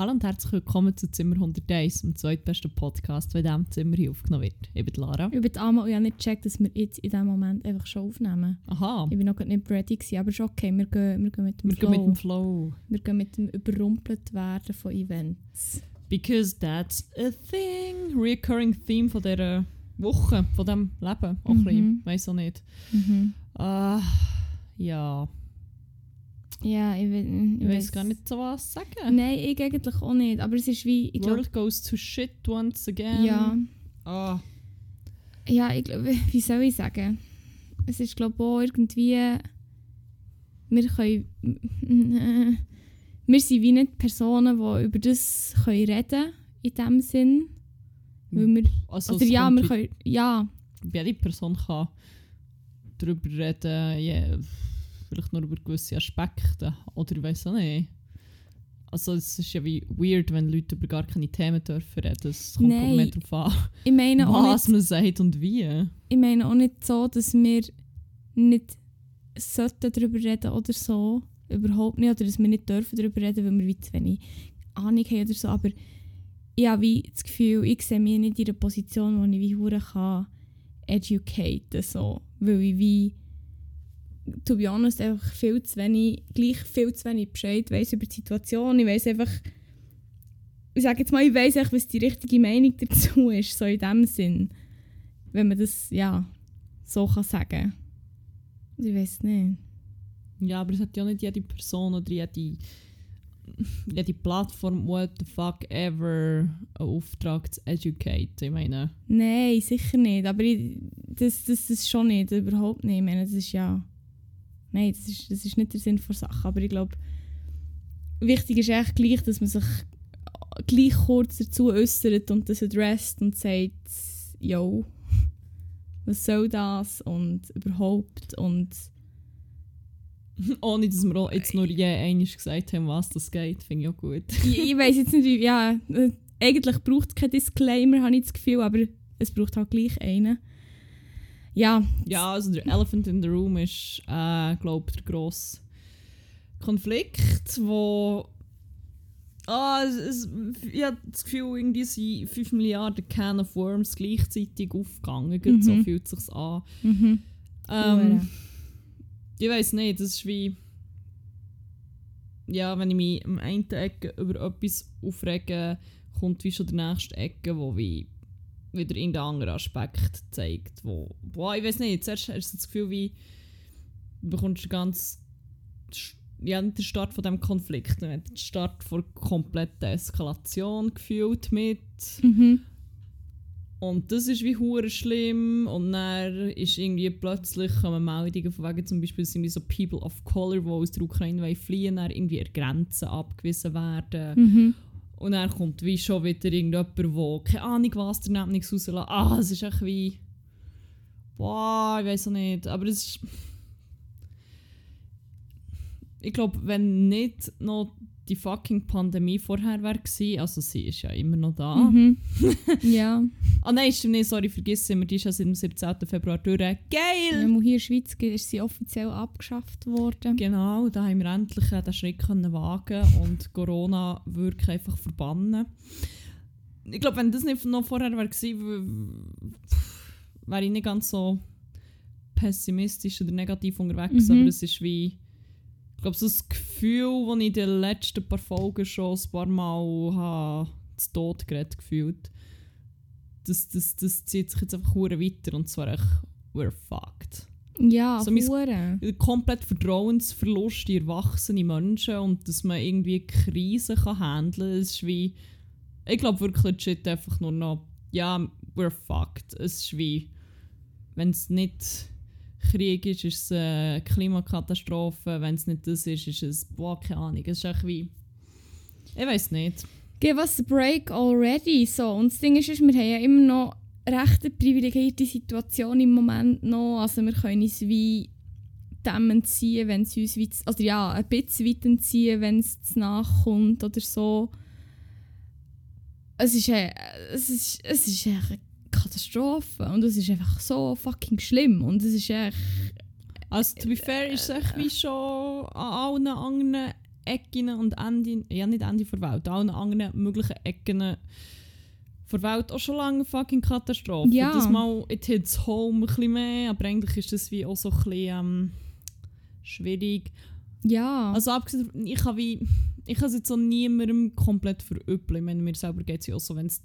Hallo und herzlich willkommen zu Zimmer 101, dem zweitbesten Podcast, der in diesem Zimmer hier aufgenommen wird. Ich bin Lara. Ich bin Amma und ich habe nicht gecheckt, dass wir jetzt in diesem Moment einfach schon aufnehmen. Aha. Ich bin noch nicht ready gewesen, aber schon okay, wir gehen, wir gehen mit dem wir Flow. gehen mit dem Flow. Wir gehen mit dem überrumpelt werden von Events. Because that's a thing. Recurring Theme von dieser Woche, von diesem Leben. Auch ein Mhm. bisschen, weiss auch nicht. Mhm. Ah, ja. Ja, ich, we- Ich weiß gar nicht so was sagen. Nein, ich eigentlich auch nicht, aber es ist wie, ich World goes to shit once again. ja, Ah. ja, ich glaube, wie soll ich sagen? Es ist glaube ich auch irgendwie, wir können, wir sind wie nicht Personen, die über das können reden in dem Sinn. Weil wir, Also, oder ja, wir können, ja, jede Person kann darüber reden, ja, vielleicht nur über gewisse Aspekte. Oder ich weiß auch nicht. Also es ist ja wie weird, wenn Leute über gar keine Themen dürfen reden. Es kommt Nein. mehr darauf an, ich meine was nicht, man sagt und wie. ich meine auch nicht so, dass wir nicht sollten darüber reden oder so. Überhaupt nicht. Oder dass wir nicht dürfen darüber reden, weil wir wie zu wenig Ahnung haben oder so. Aber ich habe wie das Gefühl, ich sehe mich nicht in einer Position, wo ich wie hure kann educaten so. Weil ich wie to be honest, einfach viel zu wenig, gleich viel zu wenig Bescheid weiss über die Situation. Ich weiss einfach, ich sage jetzt mal, ich weiss einfach, was die richtige Meinung dazu ist, so in dem Sinn. Wenn man das, ja, so kann sagen. Ich weiß nicht. Ja, aber es hat ja nicht jede Person oder jede, jede Plattform, what the fuck ever, einen Auftrag zu educate. Ich meine, Nein, sicher nicht. Aber ich, das, das, das schon nicht, überhaupt nicht. Ich meine, das ist ja... Nein, das ist, das ist nicht der Sinn der Sache. Aber ich glaube, wichtig ist echt gleich, dass man sich gleich kurz dazu äußert und das adresst und sagt, yo, was soll das und überhaupt und ohne dass wir jetzt nur je einmal gesagt haben, was das geht, finde ich auch gut. ich, ich weiß jetzt nicht, wie, ja, äh, eigentlich braucht es keinen Disclaimer, habe ich das Gefühl, aber es braucht halt gleich einen. Ja, Ja, also der Elephant in the Room ist, äh, glaube der grosse Konflikt, wo ah, es, es, ich habe das Gefühl, irgendwie sind 5 Milliarden Can of Worms gleichzeitig aufgegangen. Mhm. So fühlt es sich an. mhm. Ähm, ich weiß nicht, das ist wie. Ja, wenn ich mich am einen Ecke über etwas aufrege, kommt wie schon der nächste Ecke, wo wie wieder irgendein anderer Aspekt zeigt. Wo, boah, ich weiß nicht, zuerst hast du das Gefühl, wie du bekommst ganz ja, nicht den Start von dem Konflikt, den Start von kompletten Eskalation gefühlt mit Mhm. und das ist wie hure schlimm. Und dann ist irgendwie plötzlich kommen Meldungen von wegen zum Beispiel sind so People of Color, die aus der Ukraine fliehen, dann irgendwie an Grenzen abgewiesen werden. Mhm. Und dann kommt wie schon wieder irgendjemand, der keine Ahnung was daneben nichts rauslässt. Ah, es ist echt wie... Boah, ich weiß auch nicht. Aber es ist... Ich glaube, wenn nicht noch die fucking Pandemie vorher gewesen, also sie ist ja immer noch da. Mhm. ja. Ah nein, stimmt nicht, sorry, vergiss immer, die ist ja seit dem 17. Februar durch. Geil! Wenn man hier in der Schweiz ist sie offiziell abgeschafft worden. Genau, da haben wir endlich äh, den Schritt können wagen und Corona wirklich einfach verbannen. Ich glaube, wenn das nicht noch vorher gewesen, wäre ich nicht ganz so pessimistisch oder negativ unterwegs, Mhm. aber es ist wie ich glaube, so das Gefühl, das ich in den letzten paar Folgen schon ein paar Mal habe, zu Tod geredet gefühlt, das, das, das zieht sich jetzt einfach weiter und zwar echt, we're fucked. Ja, So mein- komplett Vertrauensverlust in erwachsene Menschen und dass man irgendwie Krisen kann handeln kann, ist wie... Ich glaube wirklich legit einfach nur noch... Ja, we're fucked. Es ist wie... Wenn es nicht Krieg ist, ist es eine Klimakatastrophe. Wenn es nicht das ist, ist es... Boah, keine Ahnung. Es ist echt wie... Ich weiß nicht. Give us a break already. So. Und das Ding ist, ist, wir haben ja immer noch recht eine privilegierte Situation im Moment noch. Also wir können uns wie dem entziehen, wenn es uns weit, also ja, ein bisschen weit entziehen, wenn es nachkommt oder so. Es ist, äh, es ist, es ist echt Katastrophe und es ist einfach so fucking schlimm und es ist echt, Also, to be fair, ist es echt wie schon an allen anderen Ecken und Enden, ja nicht Ende der Welt, allen anderen möglichen Ecken der Welt auch schon lange fucking Katastrophe. Ja. Das mal, it hits home ein bisschen mehr, aber eigentlich ist das wie auch so ein bisschen ähm, schwierig. Ja. Also abgesehen ich habe wie, ich habe es jetzt auch niemandem komplett verübeln. Ich meine, mir selber geht es ja auch so, wenn es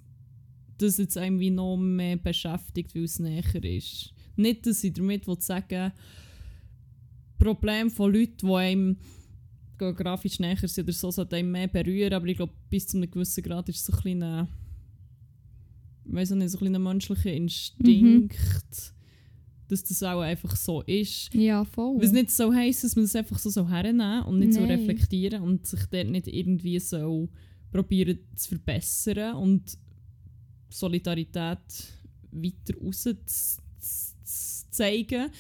das jetzt irgendwie noch mehr beschäftigt, weil es näher ist. Nicht, dass ich damit sagen Problem von Leuten, die einem geografisch näher sind oder so, sollte einem mehr berühren, aber ich glaube, bis zu einem gewissen Grad ist es so ein kleiner, weiss nicht, so ein kleiner menschlicher Instinkt, dass das auch einfach so ist. ja, voll. Was nicht so heisst, dass man das einfach so, so hernehmen und nicht so Nein. reflektieren und sich dort nicht irgendwie so probieren zu verbessern und Solidarität weiter raus zu, zu, zeigen.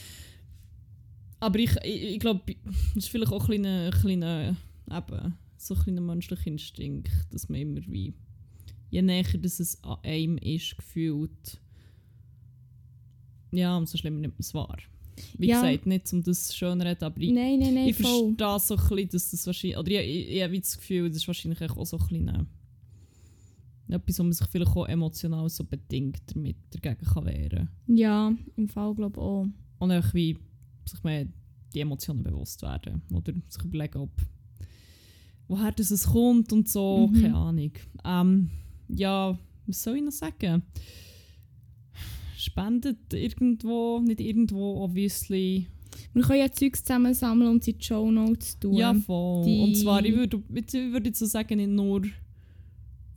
Aber ich, ich, ich glaube, das ist vielleicht auch ein kleiner, kleiner, eben, so ein kleiner menschlicher Instinkt, dass man immer wie, je näher dass es an einem ist, gefühlt, ja, umso schlimmer nimmt man es wahr. Wie Ja. gesagt, nicht um das schön zu reden, aber ich, nein, nein, nein, ich verstehe so ein bisschen, dass das wahrscheinlich, oder ich, ich, ich habe das Gefühl, das ist wahrscheinlich auch so ein bisschen etwas, wo man sich vielleicht auch emotional so bedingt damit dagegen kann wehren Ja, im Fall glaube ich auch. Und auch wie sich mehr die Emotionen bewusst werden. Oder sich überlegen, ob woher das es kommt und so, Mhm. keine Ahnung. Ähm, ja, was soll ich noch sagen? Spendet irgendwo, nicht irgendwo, obviously. Wir können ja Zeugs zusammensammeln und sie in die Show Notes tun. Ja, voll. Die- Und zwar, ich würde, ich würde jetzt so sagen, nicht nur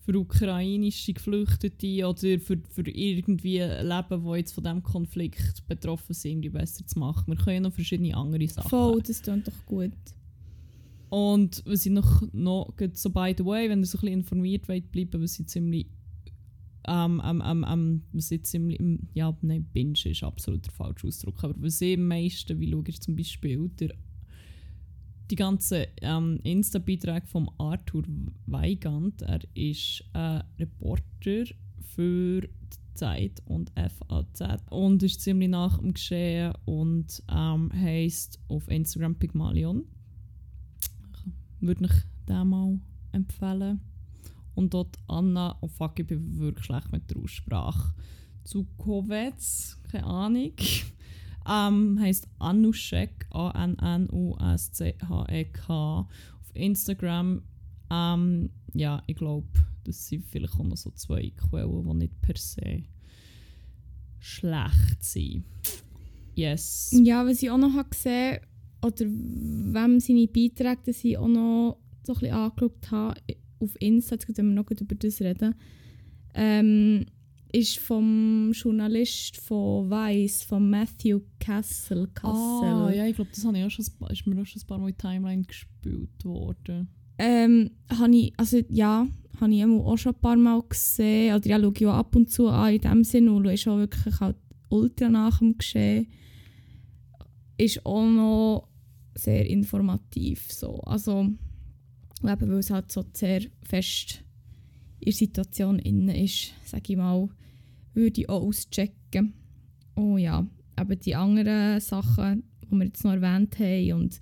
für ukrainische Geflüchtete oder für, für irgendwie Leben, die jetzt von diesem Konflikt betroffen sind, besser zu machen. Wir können ja noch verschiedene andere Sachen. Voll, das klingt doch gut. Und was ich noch, noch so by the way, wenn ihr so ein bisschen informiert wollt bleiben, was ich ziemlich ähm, ähm, ähm, ähm, was ich ziemlich, ja, nein, Binge ist absolut der falsche Ausdruck, aber was ich am meisten, wie schaue ich zum Beispiel, der, die ganzen ähm, Insta-Beiträge von Arthur Weigand, er ist äh, Reporter für die Zeit und FAZ und ist ziemlich nach dem Geschehen und ähm, heisst auf Instagram Pygmalion würde ich den mal empfehlen. Und dort Anna, oh fuck, ich bin wirklich schlecht mit der Aussprache. Zukovec, keine Ahnung. Ähm, heisst Anushek, A-N-N-U-S-C-H-E-K. Auf Instagram, ähm, ja, ich glaube, das sind vielleicht auch noch so zwei Quellen, die nicht per se schlecht sind. Yes. Ja, was ich auch noch habe gesehen oder wem seine Beiträge dass ich auch noch so ein bisschen angeschaut habe auf Insta, jetzt können wir noch über das reden, ähm, ist vom Journalist von Vice, von Matthew Castle. Castle. Ah, ja, ich glaube, das habe ich auch schon, ist mir auch schon ein paar Mal in Timeline gespielt worden. Ähm, habe ich, also ja, habe ich auch schon ein paar Mal gesehen. Oder ja, schaue ich auch ab und zu an in dem Sinne und ist auch wirklich halt ultra nach dem Geschehen. Ist auch noch sehr informativ. So. Also, eben, weil es halt so sehr fest in der Situation innen ist, sage ich mal, würde ich auch auschecken. Oh ja, aber die anderen Sachen, die wir jetzt noch erwähnt haben und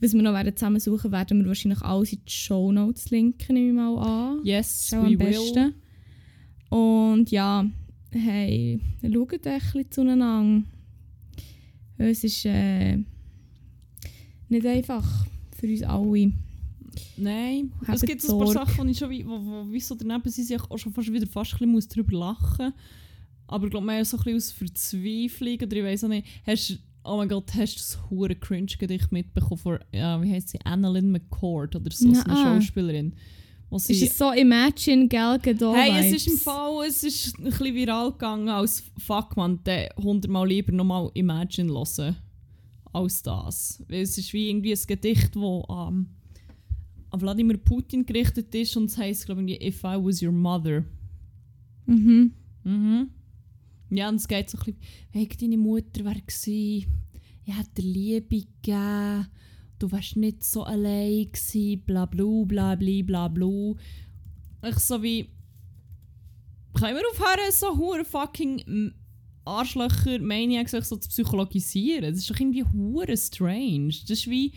was wir noch werden zusammen suchen, werden wir wahrscheinlich alles in die Show Notes linken, nehme ich mal an. Yes, Ist auch we am will. besten. Und ja, hey, schaut ein bisschen zueinander. Es ist äh, nicht einfach für uns alle. Nein, es Habt gibt so ein paar. Sachen, die ich schon wie, wo, wo, wie so daneben sind, ich auch schon fast wieder fast ein bisschen muss darüber lachen Aber ich glaube, mehr so ein bisschen aus Verzweiflung oder ich weiß auch nicht. Hast, oh mein Gott, hast du das hure cringe Gedicht mitbekommen von, ja, wie heißt sie, Annalyn McCord oder so, so eine Nein. Schauspielerin. Sie, Ist es so Imagine Gal Gadot Hey, es ist im? Fall, es ist ein bisschen viral gegangen als Fuck man, der hundertmal lieber nochmal Imagine hören als das. Weil es ist wie irgendwie ein Gedicht, das ähm, an Wladimir Putin gerichtet ist und es heisst, glaube ich, If I was your mother. Mhm. Mhm. Ja, und es geht so ein bisschen, hey, deine Mutter wäre gewesen, ich hätte dir Liebe gegeben, du wärst nicht so allein gewesen, bla bla bla bla bla bla. Ich so wie, können wir aufhören, so hure fucking Arschlöcher, Maniacs sich so zu psychologisieren? Das ist doch irgendwie hure strange. Das ist wie,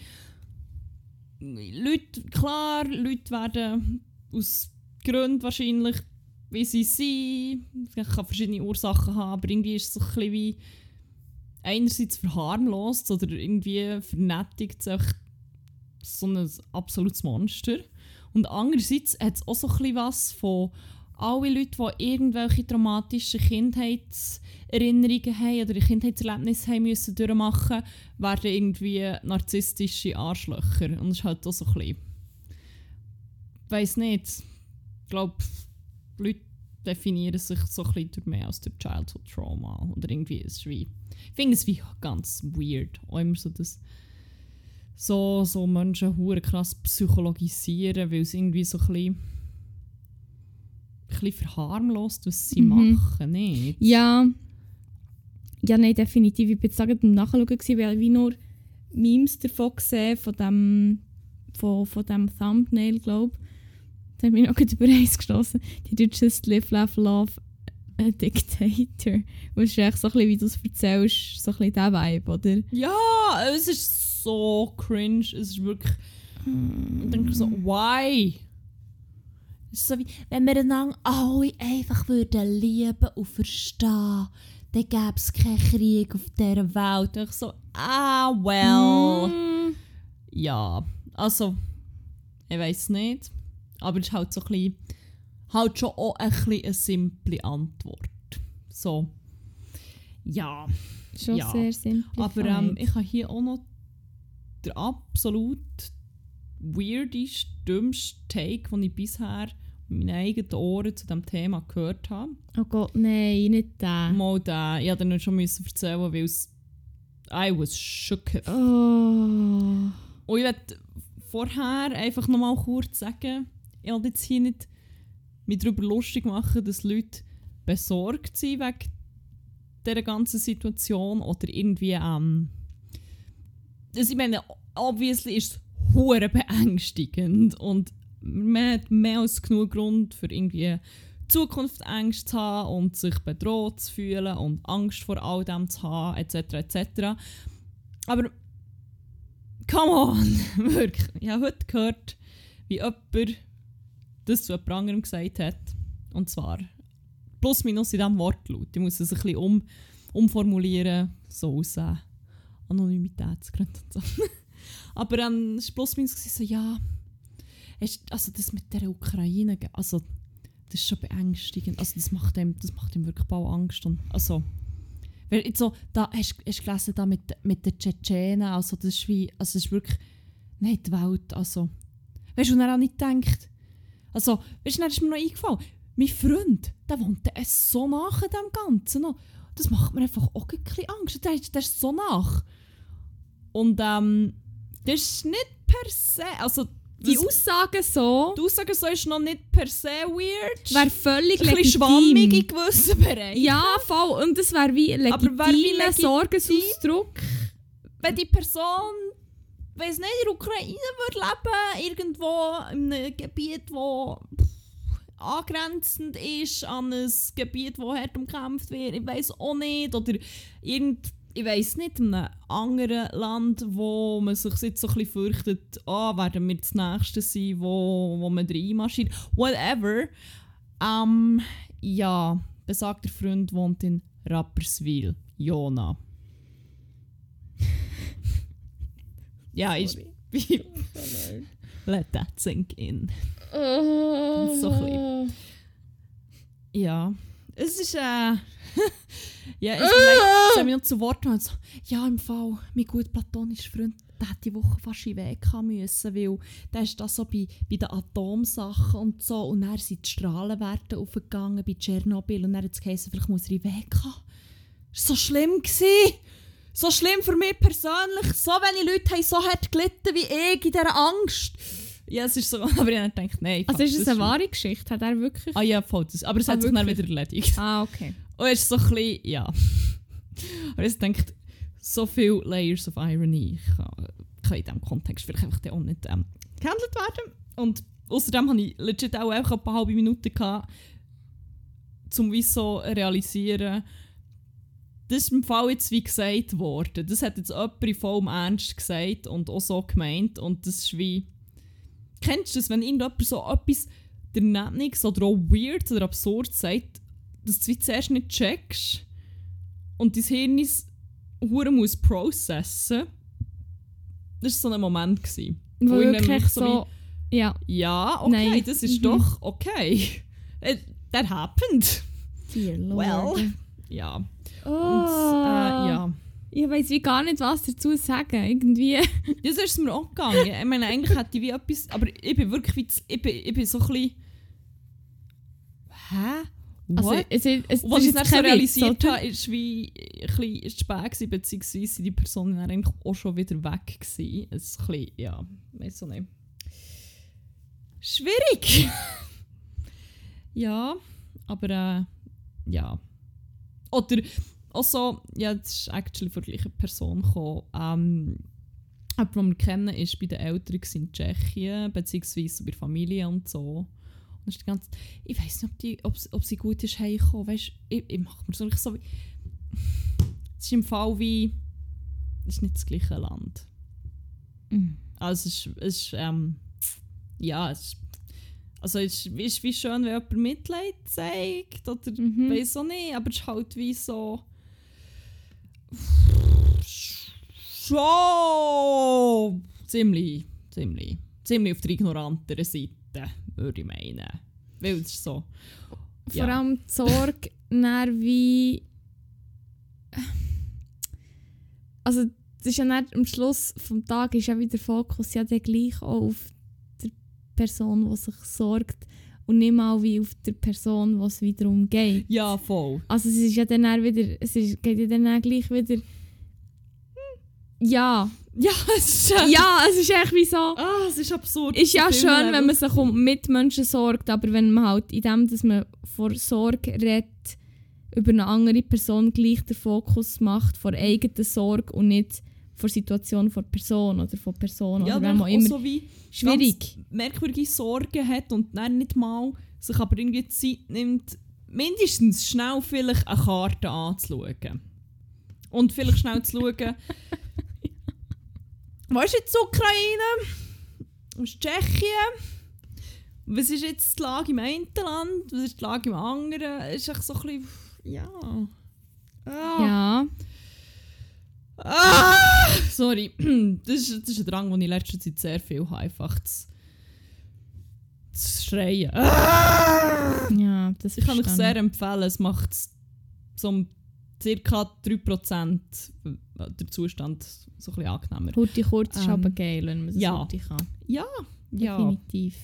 Leute, klar, Leute werden aus Gründen wahrscheinlich, wie sie sind, es kann verschiedene Ursachen haben, aber irgendwie ist es so ein bisschen wie einerseits verharmlost oder irgendwie vernettigt sich so ein absolutes Monster. Und andererseits hat es auch so ein bisschen was von alle Leute, die irgendwelche traumatischen Kindheitserinnerungen haben oder Kindheitserlebnisse haben müssen durchmachen, werden irgendwie narzisstische Arschlöcher. Und das ist halt auch so ein bisschen... Ich weiss nicht. Ich glaube, Leute definieren sich so ein bisschen durch mehr als durch Childhood Trauma. Oder irgendwie ist es wie... Ich finde es wie ganz weird. Auch immer so das so, so Menschen hure krass psychologisieren, weil es irgendwie so ein bisschen, bisschen verharmlost, was sie Mhm. machen, nicht? Ja. Ja, nein, definitiv. Ich war jetzt gerade am Nachschauen, weil ich wie nur Memes davon gesehen von dem, von, von dem Thumbnail, glaube ich. Da habe ich noch gerade über eins gestossen. Die do just live, laugh, love a dictator. Und es ist echt so ein bisschen, wie du es erzählst, so ein bisschen der Vibe, oder? Ja, es ist so cringe. Es ist wirklich. Ich denke so, why? Es ist so wie, wenn wir einander alle einfach würden lieben und verstehen, dann gäbe es keinen Krieg auf dieser Welt. Und ich so, ah, well. Mm. Ja, also, ich weiß nicht. Aber es ist halt so ein bisschen, halt schon auch ein bisschen eine simple Antwort. So, ja. Schon Ja. sehr simpel. Aber ähm, ich habe hier auch noch den absolut weirdeste, dümmste Take, den ich bisher meinen eigenen Ohren zu diesem Thema gehört habe. oh Gott, nein, nicht der. Mal den, ich musste den schon müssen erzählen, weil es I was shook. Oh. Und ich möchte vorher einfach noch mal kurz sagen, ich wollte jetzt hier nicht mich darüber lustig machen, dass Leute besorgt sind wegen dieser ganzen Situation oder irgendwie ähm, das, ich meine, obviously ist es hure beängstigend und man hat mehr als genug Grund für irgendwie Zukunftsängste zu haben und sich bedroht zu fühlen und Angst vor all dem zu haben, etc. etc. Aber come on, wirklich. Ich habe heute gehört, wie jemand das zu jemand anderem gesagt hat. Und zwar plus minus in diesem Wortlaut. Ich muss es ein bisschen um, umformulieren, so aus äh, Anonymitätsgründen und so. Aber dann war plus minus so, ja, hast- also das mit der Ukraine, also das ist schon beängstigend. Also das macht ihm, das macht ihm wirklich bald Angst. Und, also, weil jetzt so, da hast du gelesen, da mit, mit den Tschetschenen, also das ist wie, also das ist wirklich nicht die Welt, also. Weißt du, und er auch nicht denkt, also, weißt du, ist mir noch eingefallen, mein Freund, der wohnt dann so nach dem Ganzen noch. Das macht mir einfach auch ein bisschen Angst. Der, der ist so nach. Und ähm, das ist nicht per se, also Die Aussage so die Aussage so ist noch nicht per se weird. wäre völlig ein bisschen legitim. schwammig in gewissen Bereichen. Ja, voll. Und das wäre wie ein Aber wär wie legitimer legitim? Sorgensausdruck. Wenn die Person, weiß nicht, in der Ukraine würde leben, irgendwo in einem Gebiet, wo angrenzend ist an ein Gebiet, wo hart umkämpft wird, ich weiß auch nicht, oder irgend, ich weiß nicht, in einem anderen Land, wo man sich jetzt so ein bisschen fürchtet, ah, werden wir das Nächste sein, wo, wo man reinmarschiert, whatever. Ähm, ja, besagter Freund wohnt in Rapperswil, Jona. ja, ich let that sink in. Oh. So ein Ja, es ist äh, ja, ich habe mich noch zu Wort genommen. So, ja, im Fall, mein gut platonischer Freund, der hat die Woche fast in Weg müssen, weil der ist da so bei, bei den Atomsachen und so und dann sind die Strahlenwerte aufgegangen bei Tschernobyl und dann hat es geheißen, vielleicht muss er in Weg haben. Das war so schlimm. Gewesen. So schlimm für mich persönlich. So wenige Leute haben so hart gelitten wie ich in dieser Angst. Ja, es ist so, aber ich habe gedacht, nein. Also ist es eine wahre Geschichte? Hat er wirklich? Ah ja, voll. Das, aber es Ah, hat sich dann wirklich? wieder erledigt. Ah, okay. Und es ist so ein bisschen, ja. Aber ich denke, so viele Layers of Irony kann, kann in diesem Kontext vielleicht einfach dann auch nicht ähm, gehandelt werden. Und außerdem hatte ich legit auch einfach ein paar halbe Minuten, gehabt, um wie so realisieren, das ist im Fall jetzt wie gesagt worden. Das hat jetzt jemand in vollem Ernst gesagt und auch so gemeint. Und das ist wie. Kennst du das, wenn irgendjemand so etwas Daneben oder auch weird oder absurd sagt, dass du zuerst nicht checkst und dein Hirn es hure muss processen? Das war so ein Moment. Gewesen, wo ich Wirklich so. Ja. wie, ja, okay, Nein. das ist Mhm. doch okay. It, that happened. Dear Lord. Well. Ja. Und Oh. äh, ja. Ich weiß wie gar nicht, was dazu sagen. Irgendwie. Das ist mir auch gegangen. Ich meine, eigentlich hätte ich wie etwas. Aber ich bin wirklich wie. Ich bin, ich bin so ein bisschen. Hä? What? Also, es, es, was ich dann so realisiert habe, ist wie ein bisschen spät gewesen, beziehungsweise die Personen dann eigentlich auch schon wieder weg gewesen. Es ist ein bisschen, ja, weiß auch nicht. Schwierig! ja, aber äh, ja. Oder auch so, ja, das ist actually von der gleichen Person gekommen. Ähm, jemand, den wir kennen, ist bei den Eltern in Tschechien, beziehungsweise bei der Familie und so. Und ist die ganze ich weiß nicht, ob, die, ob, sie- ob sie gut ist heimgekommen. Weißt ich, ich mache mir so richtig so wie. Es ist im Fall wie. Es ist nicht das gleiche Land. Mhm. Also es ist, es ist ähm, ja, es ist, also es ist, ist wie schön, wenn jemand Mitleid zeigt oder Mhm. weiß auch nicht, aber es ist halt wie so schon ziemlich, ziemlich, ziemlich auf der ignoranteren Seite, würde ich meinen. Weil es so, Vor Ja. allem die Sorge, wie. Also, das ist ja dann, am Schluss des Tages ist ja wieder der Fokus ja gleich auch auf der Person, die sich sorgt und nicht mal wie auf der Person, die es wiederum geht. ja voll. Also es ist ja dann auch wieder, es ist, geht ja dann auch gleich wieder... Ja, Ja, es ist, äh, ja, es ist echt wie so... Ah, es ist absurd. Ist ja schön, wenn man sich um Mitmenschen sorgt, aber wenn man halt in dem, dass man vor Sorge redet, über eine andere Person gleich den Fokus macht vor eigener Sorge und nicht vor der Situation von Person oder von Person ja, oder wenn man immer so wie schwierig. merkwürdige Sorgen hat und dann nicht mal sich aber irgendwie Zeit nimmt, mindestens schnell vielleicht eine Karte anzuschauen. Und vielleicht schnell zu schauen, was ist jetzt Ukraine? Was ist Tschechien? Was ist jetzt die Lage im einen Land? Was ist die Lage im anderen? Es ist echt so ein bisschen, ja... Ah. Ja, Ah, sorry. Das ist, das ist ein Drang, den ich in letzter Zeit sehr viel habe. Einfach zu, zu schreien. Ah! ja, das Ich kann euch sehr empfehlen. Es macht so um ca. 3% der Zustand so ein bisschen angenehmer. Hurti kurz ist Ähm, aber geil, wenn man das ja. Hurti kann. Ja, ja. Definitiv.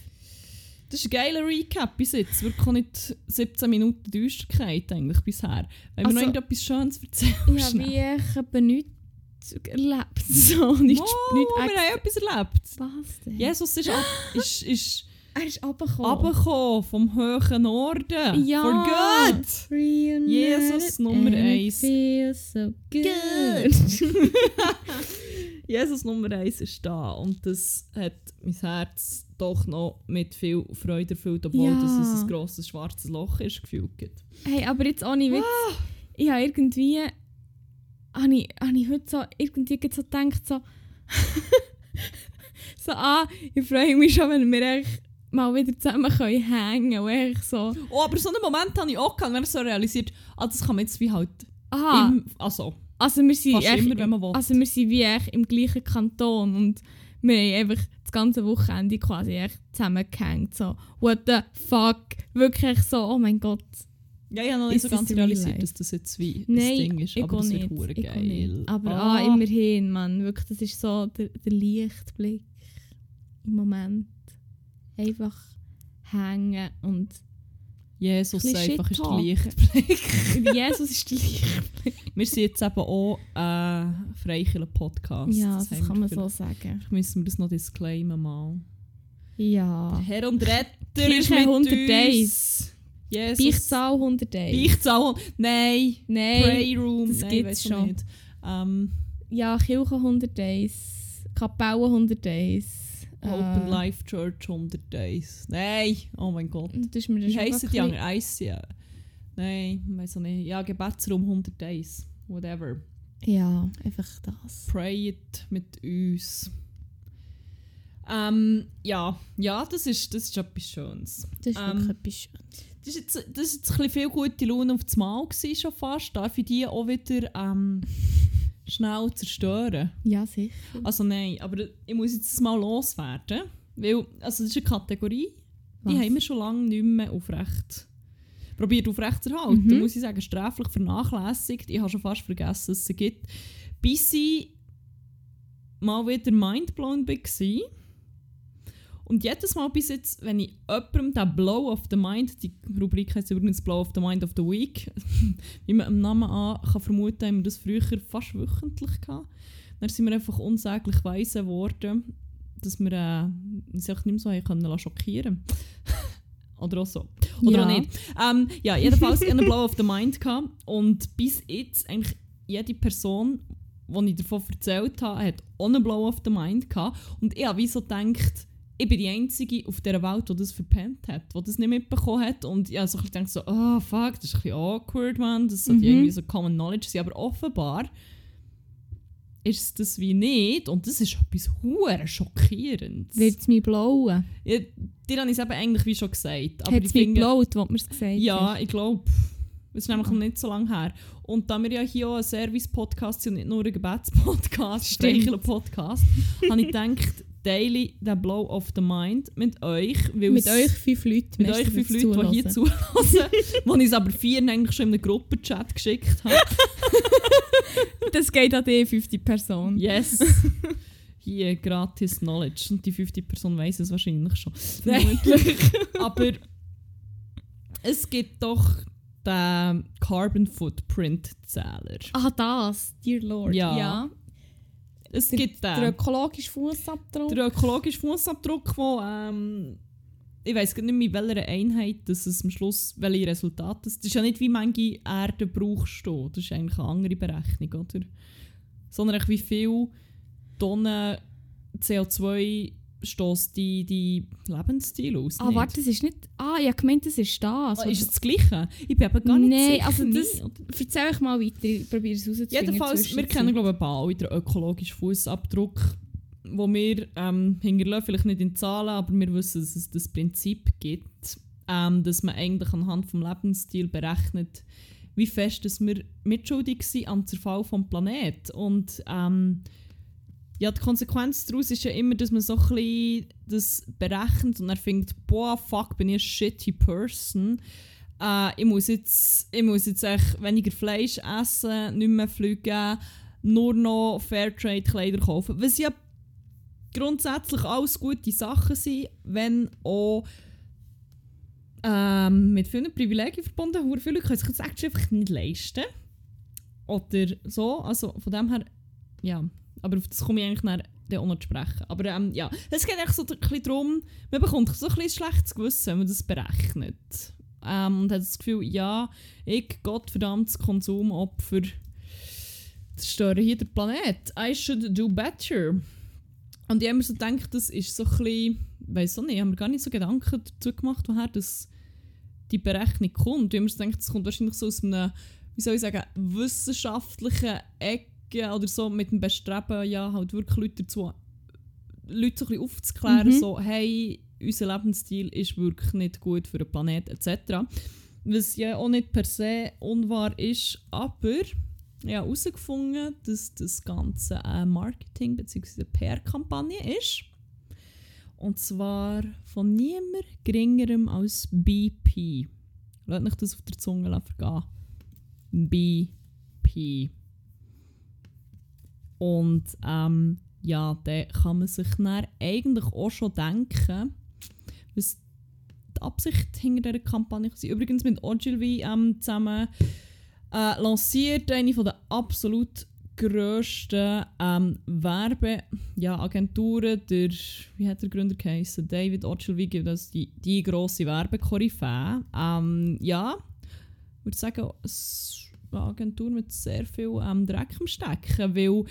Das ist ein geiler Recap bis jetzt. Wirklich nicht 17 Minuten Düsterkeit eigentlich bisher. Wenn wir Also- noch irgendetwas Schönes erzählen. Ja, wie ich eben nichts erlebt. So, nicht, oh, nicht wir haben etwas erlebt. Was denn? Jesus ist, ab, ist, ist Er ist runtergekommen. runtergekommen vom hohen Norden. Ja. For good. Reunited Jesus Nummer and it eins. Feels so good. Jesus Nummer 1 ist da und das hat mein Herz doch noch mit viel Freude erfüllt, obwohl Ja. das ein grosses schwarzes Loch ist gefühlt. hey, aber jetzt ohne Witz. Ich habe irgendwie. Habe ich, habe ich heute so irgendwie so gedacht, so. so, ah, ich freue mich schon, wenn wir echt mal wieder zusammen können hängen echt so. Oh, aber so einen Moment habe ich auch gehabt, wenn ich so realisiert, ah, das kann man jetzt wie halt Aha, im, also also wir sind echt, immer, wenn man will. also wir sind wie echt im gleichen Kanton und wir haben einfach das ganze Wochenende quasi echt zusammengehängt. So, what the fuck? Wirklich so, oh mein Gott. Ja, ich habe noch nicht Ist so das ganz real realisiert, dass das jetzt wie Nein, ein Ding ist, ich aber es wird hure ich geil. Aber ah, ah, immerhin, Mann. Wirklich, das ist so der, der Lichtblick im Moment. Einfach hängen und Jesus Ein einfach ist der. Lichtblick. Jesus ist der Lichtblick. Wir sind jetzt eben auch äh, freikirche Podcast. Ja, das, haben kann man so sagen. Vielleicht müssen wir das noch disclaimen mal. Ja. Herr und Retter Kirche ist mit 100 uns. Days. Jesus. Beichtzahl 100 Days. Beichtzahl. Nein. Nein. Playroom. das Nein, gibt's weiss ich schon. Nicht. Ähm, Ja, Kirche 100 Days. Kapelle 100 Days. Open Äh, Life Church 100 Days. Nein. Oh mein Gott. Das ist mir Wie schon heissen die anderen? ICA. Nein, weiß auch nicht. Ja, Gebetsraum 100 Days. whatever. Ja, einfach das. Pray it mit uns. Ähm, ja, ja, das ist, das ist etwas Schönes. Das ist Ähm, wirklich etwas Schönes. Das war jetzt, das ist jetzt ein bisschen viel gute Laune auf das Mal gewesen, schon fast. Darf ich die auch wieder ähm, schnell zerstören? Ja, sicher. Also nein, aber ich muss jetzt mal loswerden. Weil, also das ist eine Kategorie, die Was? haben wir schon lange nicht mehr aufrecht probiert aufrecht zu erhalten. Mhm. muss ich sagen, sträflich vernachlässigt. Ich habe schon fast vergessen, dass es sie gibt. Bis ich mal wieder mindblown war. Und jedes Mal bis jetzt, wenn ich jemandem den Blow of the Mind, die Rubrik heißt übrigens Blow of the Mind of the Week, wie man am Namen an kann vermuten, haben wir das früher fast wöchentlich gehabt. Dann sind wir einfach unsäglich weise geworden, dass wir äh, uns nicht mehr so haben können schockieren Oder auch so. Oder Ja. auch nicht. Ähm, ja, jedenfalls einen Blow of the Mind gehabt. Und bis jetzt eigentlich jede Person, die ich davon erzählt habe, hat auch einen Blow of the Mind gehabt. Und ich habe wie so gedacht, ich bin die Einzige auf dieser Welt, die das verpennt hat, die das nicht mitbekommen hat. Und ich habe so ein bisschen gedacht, so, oh fuck, das ist ein bisschen awkward, man. Das sollte Mhm. irgendwie so Common Knowledge sein. Aber offenbar ist es das wie nicht. Und das ist etwas hure schockierendes. Wird es mich blauen? Ja, dir habe ich es eben eigentlich wie schon gesagt. Hat ich es mich blaut, wo man es gesagt ja, hat? ich glaube, es ist nämlich noch nicht so lange her. Und da wir ja hier auch ein Service-Podcast sind und nicht nur ein Gebets-Podcast, Stimmt. podcast habe ich gedacht, teile den Blow of the Mind mit euch. Mit euch fünf Leuten. mit euch fünf fürs Leuten, die hier Zuhören. wo ich es aber vier eigentlich schon in einem Gruppenchat geschickt habe. Das geht an die fünfte Person. Yes! Hier, gratis Knowledge. Und die fünfte Person weiß es wahrscheinlich schon. Nein. Aber es gibt doch den Carbon Footprint Zähler. Ah, das, dear Lord. Ja. Es gibt Der den. ökologische Fußabdruck. Der ökologische Fußabdruck, wo ähm, ich weiß nicht mehr, in welcher Einheit dass es am Schluss, welche Resultate das Das ist ja nicht, wie manche Erde brauchst du. Das ist eigentlich eine andere Berechnung, oder? Sondern wie viel Tonnen CO2 stößt die, die Lebensstil aus. Ah, nicht? warte, das ist nicht. Ah, ich habe gemeint, das ist das. Ah, ist es das Gleiche? Ich bin aber gar nicht Nein, sicher. also das-? Erzähl euch mal weiter, ich probiere es rauszufinden. Jedenfalls, wir kennen glaube ich alle den ökologischen Fußabdruck, wo wir ähm, hinterlassen, vielleicht nicht in Zahlen, aber wir wissen, dass es das Prinzip gibt, ähm, dass man eigentlich anhand vom Lebensstil berechnet, wie fest dass wir mitschuldig sind am Zerfall vom Planet. Und ähm, ja, die Konsequenz daraus ist ja immer, dass man so ein bisschen das berechnet und dann findet, boah, fuck, bin ich eine shitty person. Äh, ich muss jetzt, ich muss jetzt echt weniger Fleisch essen, nicht mehr fliegen, nur noch Fairtrade-Kleider kaufen. Was ja grundsätzlich alles gute Sachen sind, wenn auch ähm, mit vielen Privilegien verbunden. Hure Viele können sich das einfach nicht leisten. Oder so. Also von dem her, ja. Aber auf das komme ich eigentlich nachher dann auch noch zu sprechen. Aber ähm, ja, es geht eigentlich so ein bisschen darum, man bekommt so ein bisschen schlechtes Gewissen, wenn man das berechnet. Ähm, und hat das Gefühl, ja, ich, gottverdammtes Konsumopfer, zerstöre hier den Planet. I should do better. Und ich habe mir so gedacht, das ist so ein bisschen, weiss auch nicht, ich habe mir gar nicht so Gedanken dazu gemacht, woher das, die Berechnung kommt. Ich habe mir so gedacht, das kommt wahrscheinlich so aus einem, wie soll ich sagen, wissenschaftlichen Ecke oder so mit dem Bestreben, ja, halt wirklich Leute dazu, Leute so ein bisschen aufzuklären, Mhm. so, hey, unser Lebensstil ist wirklich nicht gut für den Planet etc. Was ja auch nicht per se unwahr ist, aber ich habe herausgefunden, dass das Ganze eine Marketing- bzw. PR-Kampagne ist. Und zwar von niemand geringerem als BP. Lasst euch das auf der Zunge vergehen. BP. Und ähm, ja, da kann man sich dann eigentlich auch schon denken, was die Absicht hinter dieser Kampagne war. Übrigens mit Ogilvy ähm, zusammen äh, lanciert eine der absolut grössten ähm, Werbeagenturen, ja, der, wie hat der Gründer geheißen? David Ogilvy das die, die grosse Werbekoryphäe. Ähm, ja, ich würde sagen, Agentur mit sehr viel ähm, Dreck am Stecken, weil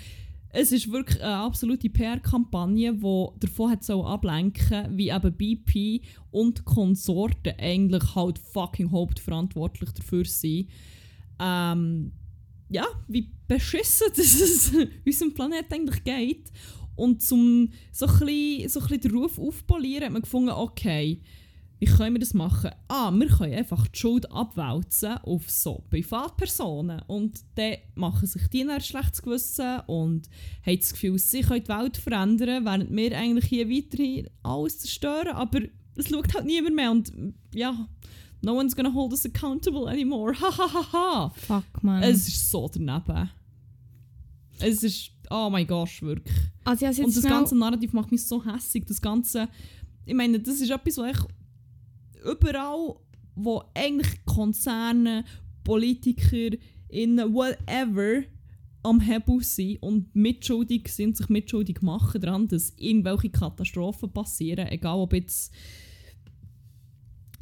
es ist wirklich eine absolute PR-Kampagne, die davon hat so ablenken, wie eben BP und Konsorten eigentlich halt fucking hauptverantwortlich dafür sind, ähm, ja, wie beschissen dass es unserem Planeten eigentlich geht. Und zum so ein bisschen, so ein bisschen den Ruf aufpolieren, hat man gefunden, okay, wie können wir das machen? Ah, wir können einfach die Schuld abwälzen auf so Privatpersonen. Und dann machen sich die ein schlechtes Gewissen und haben das Gefühl, sie können die Welt verändern, während wir eigentlich hier weiterhin alles zerstören. Aber es schaut halt niemand mehr. Und ja, no one's gonna hold us accountable anymore. Hahaha. Fuck, man. es ist so daneben. Es ist, oh mein Gott, wirklich. also, Und das ganze Narrativ macht mich so hässig. Das ganze, ich meine, das ist etwas, was ich überall, wo eigentlich Konzerne, Politiker, innen, whatever, am Hebel sind und mitschuldig sind, sich mitschuldig machen daran, dass irgendwelche Katastrophen passieren, egal ob jetzt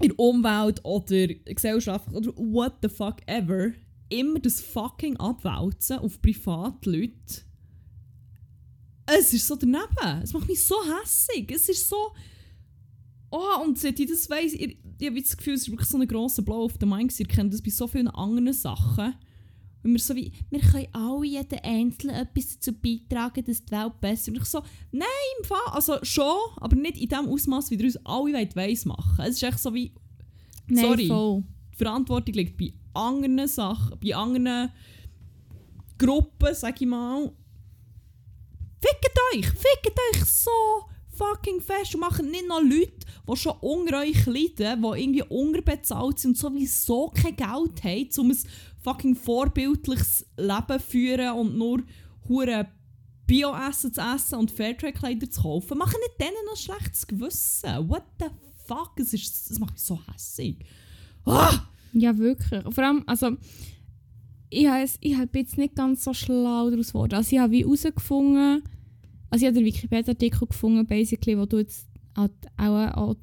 in der Umwelt oder gesellschaftlich oder what the fuck ever, immer das fucking abwälzen auf Privatleute es ist so daneben. Es macht mich so hässig. Es ist so. Oh, und seit ich das weiss, ich, ich habe das Gefühl, es ist wirklich so ein grosser Blow auf den Mind. Ihr kennt das bei so vielen anderen Sachen. Und wir so wie, wir können alle, jeden Einzelnen etwas dazu beitragen, dass die Welt besser wird. Und ich so, nein, im Fall, also schon, aber nicht in dem Ausmaß, wie ihr uns alle weiss machen. Es ist echt so wie, Nein, sorry. voll. die Verantwortung liegt bei anderen Sachen, bei anderen Gruppen, sag ich mal. Fickt euch! Fickt euch so fucking fest und macht nicht noch Leute, die schon unter euch leiden, die irgendwie unterbezahlt sind und sowieso kein Geld haben, um ein fucking vorbildliches Leben zu führen und nur hure Bio-Essen zu essen und Fairtrade-Kleider zu kaufen. Machen nicht denen noch schlechtes Gewissen. What the fuck? Es, ist, es macht mich so hässig. Ah! Ja, wirklich. Vor allem, also, ich habe ich hab jetzt nicht ganz so schlau daraus geworden. Also, ich habe wie herausgefunden, also ich habe den Wikipedia-Artikel gefunden, basically, wo du jetzt halt auch, auch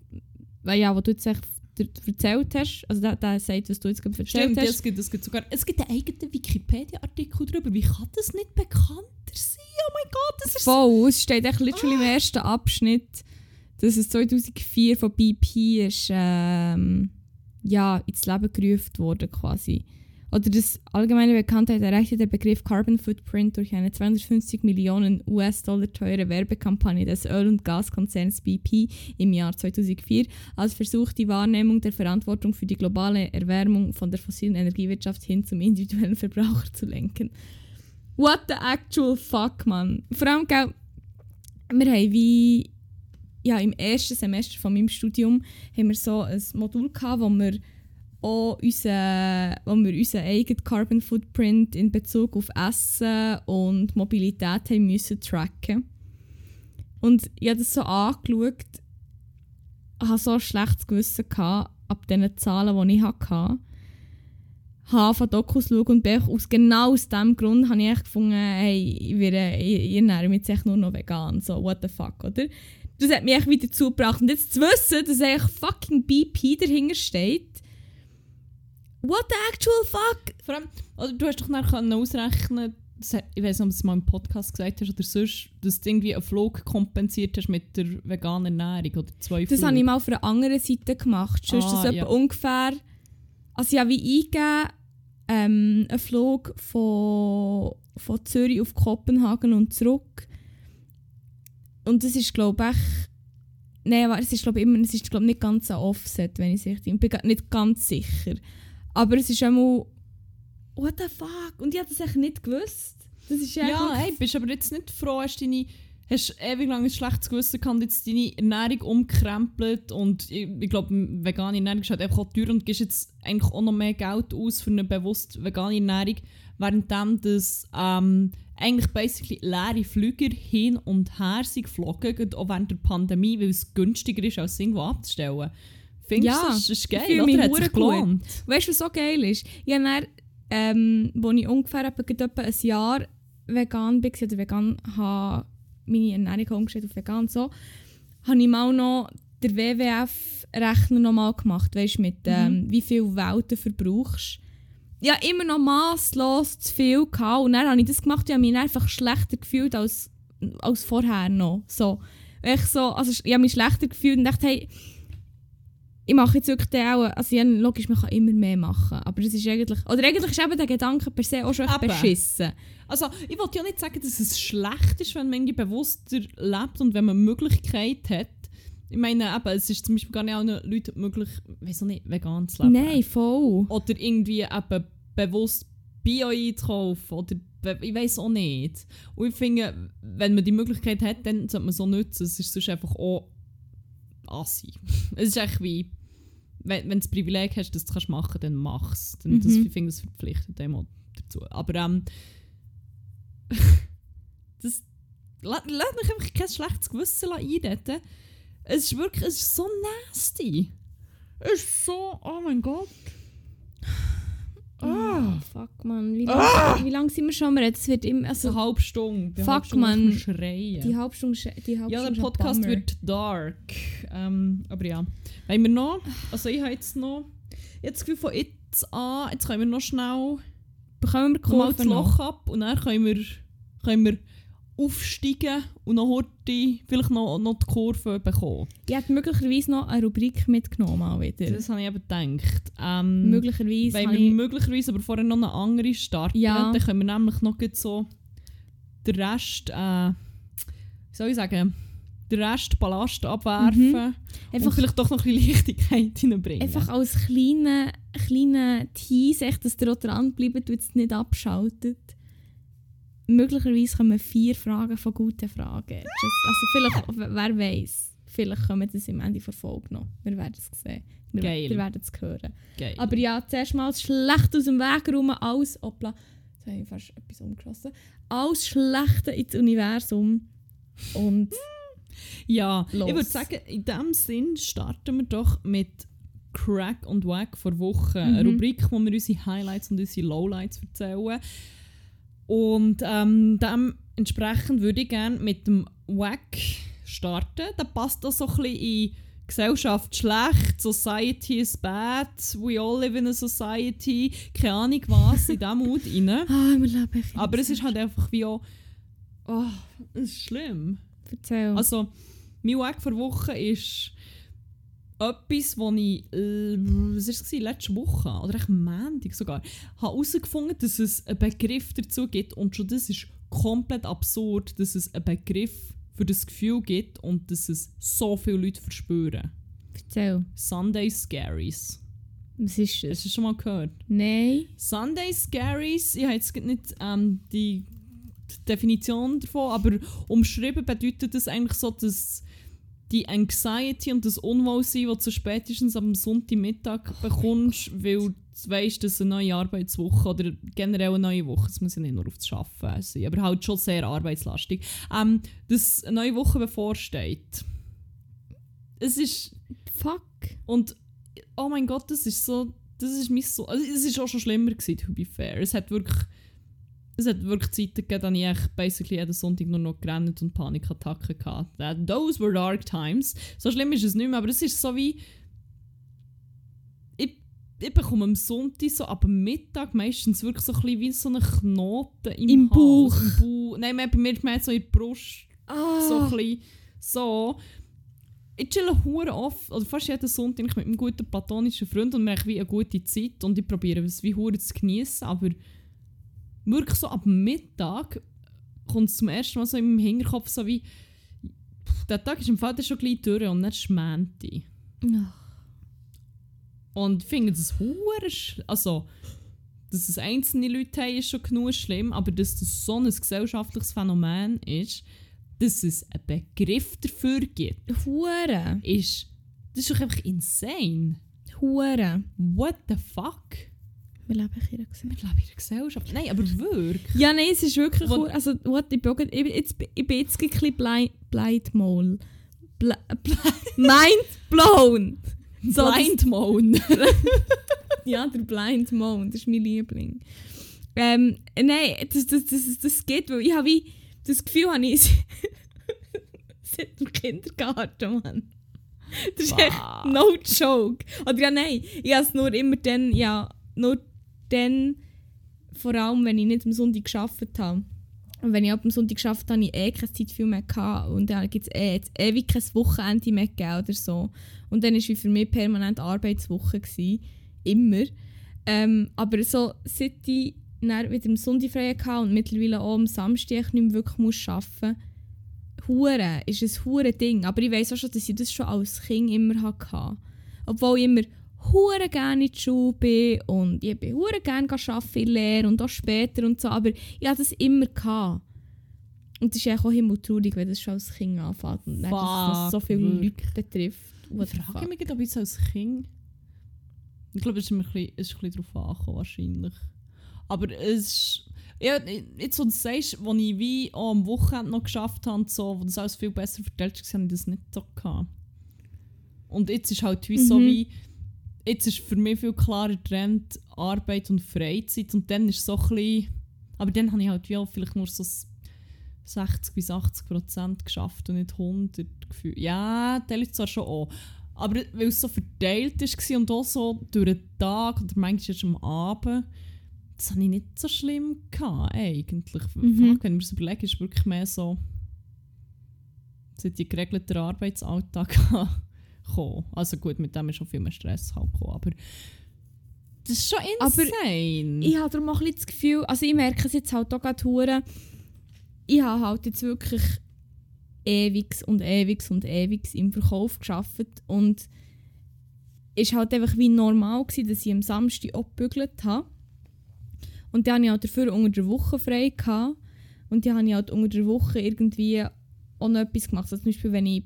ja, wo du jetzt echt erzählt hast. Also, der, der sagt, was du jetzt gerade erzählt Stimmt, hast. es gibt, es gibt sogar es gibt einen eigenen Wikipedia-Artikel darüber. Wie kann das nicht bekannter sein? Oh mein Gott, das ist. Voll, es steht echt literally im ersten Abschnitt, dass es 2004 von BP ist, ähm, ja, ins Leben gerufen wurde quasi. Oder das allgemeine Bekanntheit erreichte der Begriff Carbon Footprint durch eine 250 Millionen US-Dollar teure Werbekampagne des Öl- und Gaskonzerns BP im Jahr 2004 als Versuch, die Wahrnehmung der Verantwortung für die globale Erwärmung von der fossilen Energiewirtschaft hin zum individuellen Verbraucher zu lenken. What the actual fuck, man. Vor allem, gell, wir haben wie ja, im ersten Semester von meinem Studium haben wir so ein Modul gehabt, wo wir auch unseren, wo wir unseren eigenen Carbon Footprint in Bezug auf Essen und Mobilität haben müssen tracken. Und ich habe das so angeschaut, hatte so ein schlechtes Gewissen gehabt, ab diesen Zahlen, die ich hatte. Habe von Dokus schauen und bin aus, genau aus diesem Grund habe ich gefunden, hey, ich, werde, ich, ich ernähre mich jetzt nur noch vegan. So, what the fuck, oder? Das hat mich wieder zugebracht. Und jetzt zu wissen, dass eigentlich fucking BP dahinter steht. What the actual fuck? Vor allem, oder du hast doch nachher ausrechnen ich weiß nicht, ob du es mal im Podcast gesagt hast oder sonst, dass du irgendwie einen Flug kompensiert hast mit der veganen Ernährung oder zwei Das Flüge. habe ich mal auf einer anderen Seite gemacht. Sonst ist Ah, das ja. ungefähr. Also, habe wie eingegeben, ähm, einen Flug von, von Zürich auf Kopenhagen und zurück. Und das ist, glaube ich, Nein, aber es ist, glaube ich, immer, es ist, glaube ich, nicht ganz ein Offset, wenn ich es richtig... Ich bin nicht ganz sicher. Aber es ist einmal... What the fuck? Und ich habe das echt nicht gewusst. Das ist ja... Hey, bist aber jetzt nicht froh, hast deine hast ewig lang ein schlechtes Gewissen gehabt, jetzt deine Ernährung umkrempelt und ich, ich glaube, vegane Ernährung ist halt einfach auch teuer und gibst jetzt eigentlich auch noch mehr Geld aus für eine bewusst vegane Ernährung, währenddem das ähm, eigentlich basically leere Flüger hin und her sind geflogen, auch während der Pandemie, weil es günstiger ist, als irgendwo abzustellen. Findest Ja, du, das ist ich geil, oder? Hat sich gelohnt. Weißt du, was so geil ist? Ich habe dann, ähm, als ich ungefähr etwa, ein Jahr vegan war, oder vegan habe, meine Ernährung umgestellt auf vegan so, habe ich mal noch den WWF-Rechner noch mal gemacht, weißt, mit ähm, wie viel Welt du verbrauchst. Ja, immer noch masslos zu viel gehabt. Und dann habe ich das gemacht und habe mich einfach schlechter gefühlt als, als vorher noch. So. Ich, so, also, ich habe mich schlechter gefühlt und dachte, hey, ich mache jetzt wirklich auch, also ja, logisch, man kann immer mehr machen, aber es ist eigentlich, oder eigentlich ist eben der Gedanke per se auch schon echt beschissen. Also, ich wollte ja nicht sagen, dass es schlecht ist, wenn man irgendwie bewusster lebt und wenn man Möglichkeit hat. Ich meine, eben, es ist zum Beispiel gar nicht allen Leuten möglich, weiß auch nicht, vegan zu leben. Nein, voll. Oder irgendwie eben bewusst Bio einzukaufen. Oder ich weiß auch nicht. Und ich finde, wenn man die Möglichkeit hat, dann sollte man so nutzen. Es ist sonst einfach auch assi. Es ist echt wie, wenn, wenn du das Privileg hast, dass du es machen kannst, dann mach es. Dann, das, Mhm. ich finde, das verpflichtet auch dazu. Aber ähm, das lass mich einfach kein schlechtes Gewissen einreden. Es ist wirklich, es ist so nasty. Es ist so, oh mein Gott. Ah. Fuck, man. Wie lange wie lang sind wir schon Reden? Es wird immer, So eine also halbe Stunde. Die Fuck, halbe Stunde man Schreien. die Halbstunde, sch- die Halbstunde ja, der ist ein Podcast Bummer. wird dark. Ähm, aber ja. Wollen wir noch? Also ich habe jetzt noch... Jetzt das Gefühl von jetzt an, jetzt können wir noch schnell Bekommen wir mal das noch? Loch ab und dann können wir, können wir aufsteigen und noch heute vielleicht noch, noch die Kurve bekommen. Ich hätte möglicherweise noch eine Rubrik mitgenommen, mal wieder. Das habe ich eben gedacht. Ähm, möglicherweise habe wir ich... möglicherweise aber vorher noch eine andere starten, Ja. dann können wir nämlich noch so den Rest, äh, wie soll ich sagen, den Rest Ballast abwerfen Mhm. und Einfach, vielleicht doch noch ein bisschen Leichtigkeit reinbringen. einfach als kleine, kleine Tease, dass ihr auch dranbleibt und es nicht abschaltet. Möglicherweise kommen vier Fragen von guten Fragen. Just, also vielleicht, wer weiß, vielleicht kommen das im Ende der Folge noch. Wir werden es sehen. Wir, Geil. wir werden es hören. Geil. Aber ja, zuerst mal schlecht aus dem Weg rum, alles, hoppla, jetzt habe ich fast etwas umgeschossen, alles Schlechte ins Universum. Und ja, Los. ich würde sagen, in dem Sinn starten wir doch mit Crack und Wack vor Wochen. Eine Mhm. Rubrik, wo wir unsere Highlights und unsere Lowlights erzählen. Und ähm, dementsprechend würde ich gerne mit dem Wack starten. Da passt das so ein bisschen in Gesellschaft schlecht, Society is bad, we all live in a society, keine Ahnung was, in diesem Mut rein. ah, wir leben Aber es ist halt einfach wie auch, oh, es ist schlimm. Erzähl. Also, mein Weg vor Woche ist etwas, wo ich, äh, was war es, gewesen? letzte Woche oder echt Montag sogar, habe herausgefunden, dass es einen Begriff dazu gibt und schon das ist komplett absurd, dass es einen Begriff für das Gefühl gibt und dass es so viele Leute verspüren. Erzähl. Sunday Scaries. Was ist Hast du das schon mal gehört? Nein. Sunday Scaries, ich habe jetzt nicht ähm, die Definition davon, aber umschrieben bedeutet das eigentlich so, dass die Anxiety und das Unwohlsein, das du spätestens am Sonntagmittag bekommst, weil du weißt, dass eine neue Arbeitswoche oder generell eine neue Woche, es muss ja nicht nur auf das Arbeiten sein, aber halt schon sehr arbeitslastig, ähm, dass eine neue Woche bevorsteht. Es ist Fuck. und oh mein Gott, das ist so, das ist mich so, also es ist auch schon schlimmer gewesen, to be fair. Es hat wirklich, es hat wirklich Zeiten gegeben, da ich echt basically jeden Sonntag nur noch gerannt und Panikattacken hatte. That- Those were dark times. So schlimm ist es nicht mehr, aber es ist so wie, ich, ich bekomme am Sonntag so ab Mittag meistens wirklich so ein bisschen wie so einen Knoten im, Im Bauch. Im Bauch. Nein, bei mir mehr so in der Brust Ah. so ein bisschen so. Ich chille hure oft, oder fast jeden Sonntag mit einem guten platonischen Freund und haben wie eine gute Zeit und ich probiere es wie hure zu genießen, aber wirklich so ab Mittag kommt es zum ersten Mal so in meinem Hinterkopf so wie der Tag ist im Fall schon gleich durch und dann schmänt. Und ich finde das hure also dass es einzelne Leute haben, ist schon genug schlimm, aber dass das so ein gesellschaftliches Phänomen ist, dass es einen Begriff dafür gibt, Hure. ist, das ist doch einfach insane. Hure. What the fuck? Wir leben in einer Gesellschaft. Wir leben in einer Gesellschaft. Nein, aber wirklich. Ja, nein, es ist wirklich Wo- cool. Also, what, ich, bin jetzt, ich bin jetzt ein bisschen blind, blind mole. Bl mind blown. So, Blind Moan. Ja, der Blind Moon, das ist mein Liebling. Ähm, nein, das, das, das, das geht, weil ich habe wie das Gefühl, habe ich seit dem Kindergarten, Mann. Das ist echt Wow. no joke. Oder ja, nein, ich habe es nur immer dann, ja, nur dann, vor allem, wenn ich nicht am Sonntag gearbeitet habe. Und wenn ich ab dem Sonntag geschafft habe, habe ich eh keine Zeit viel mehr gehabt. Und dann gibt es eh, jetzt ewig kein Wochenende mehr gegeben oder so. Und dann war für mich permanent Arbeitswoche. Gewesen. Immer. Ähm, aber so, seit ich dann wieder am Sonntag frei hatte und mittlerweile auch am Samstag ich nicht mehr wirklich muss arbeiten muss, Hure ist ein hure Ding. Aber ich weiß auch schon, dass ich das schon als Kind immer hatte. Obwohl ich immer hure gerne in die Schule bin und ich bin hure gerne arbeiten in Lehre und auch später und so, aber ich hatte das immer. Gehabt. Und es ist auch himmeltraurig, wenn das schon als Kind anfängt und dann das so viele Leute betrifft. Ich frage mich, ob ich als Kind... Ich glaube, es ist, ein bisschen, es ist ein bisschen darauf angekommen, wahrscheinlich. Aber es ist... Ja, jetzt, wo du sagst, als ich wie auch am Wochenende noch geschafft habe, so, wo das alles viel besser verteilt war, habe ich das nicht so gehabt. Und jetzt ist halt wie mhm. so wie jetzt ist für mich viel klarer Trend Arbeit und Freizeit und dann ist es so ein bisschen, aber dann habe ich halt wie auch vielleicht nur so 60 bis 80 Prozent geschafft und nicht 100 gefühlt. Ja, der Leute zwar schon auch. Aber weil es so verteilt war und auch so durch den Tag oder manchmal erst am Abend, das habe ich nicht so schlimm gehabt, eigentlich. Mhm. Fuck, wenn ich mir das überlege, ist es wirklich mehr so, seit ich geregelten Arbeitsalltag habe gekommen. Also gut, mit dem ist schon viel mehr Stress halt gekommen, aber das ist schon insane. Aber ich habe darum auch ein das Gefühl, also ich merke es jetzt halt auch gerade ich habe halt jetzt wirklich ewig und ewig und ewig im Verkauf geschafft und es war halt einfach wie normal, gewesen, dass ich am Samstag abgebügelt habe. Und dann hatte ich halt dafür unter der Woche frei. Gehabt. Und dann habe ich halt unter der Woche irgendwie auch noch etwas gemacht. Also zum Beispiel, wenn ich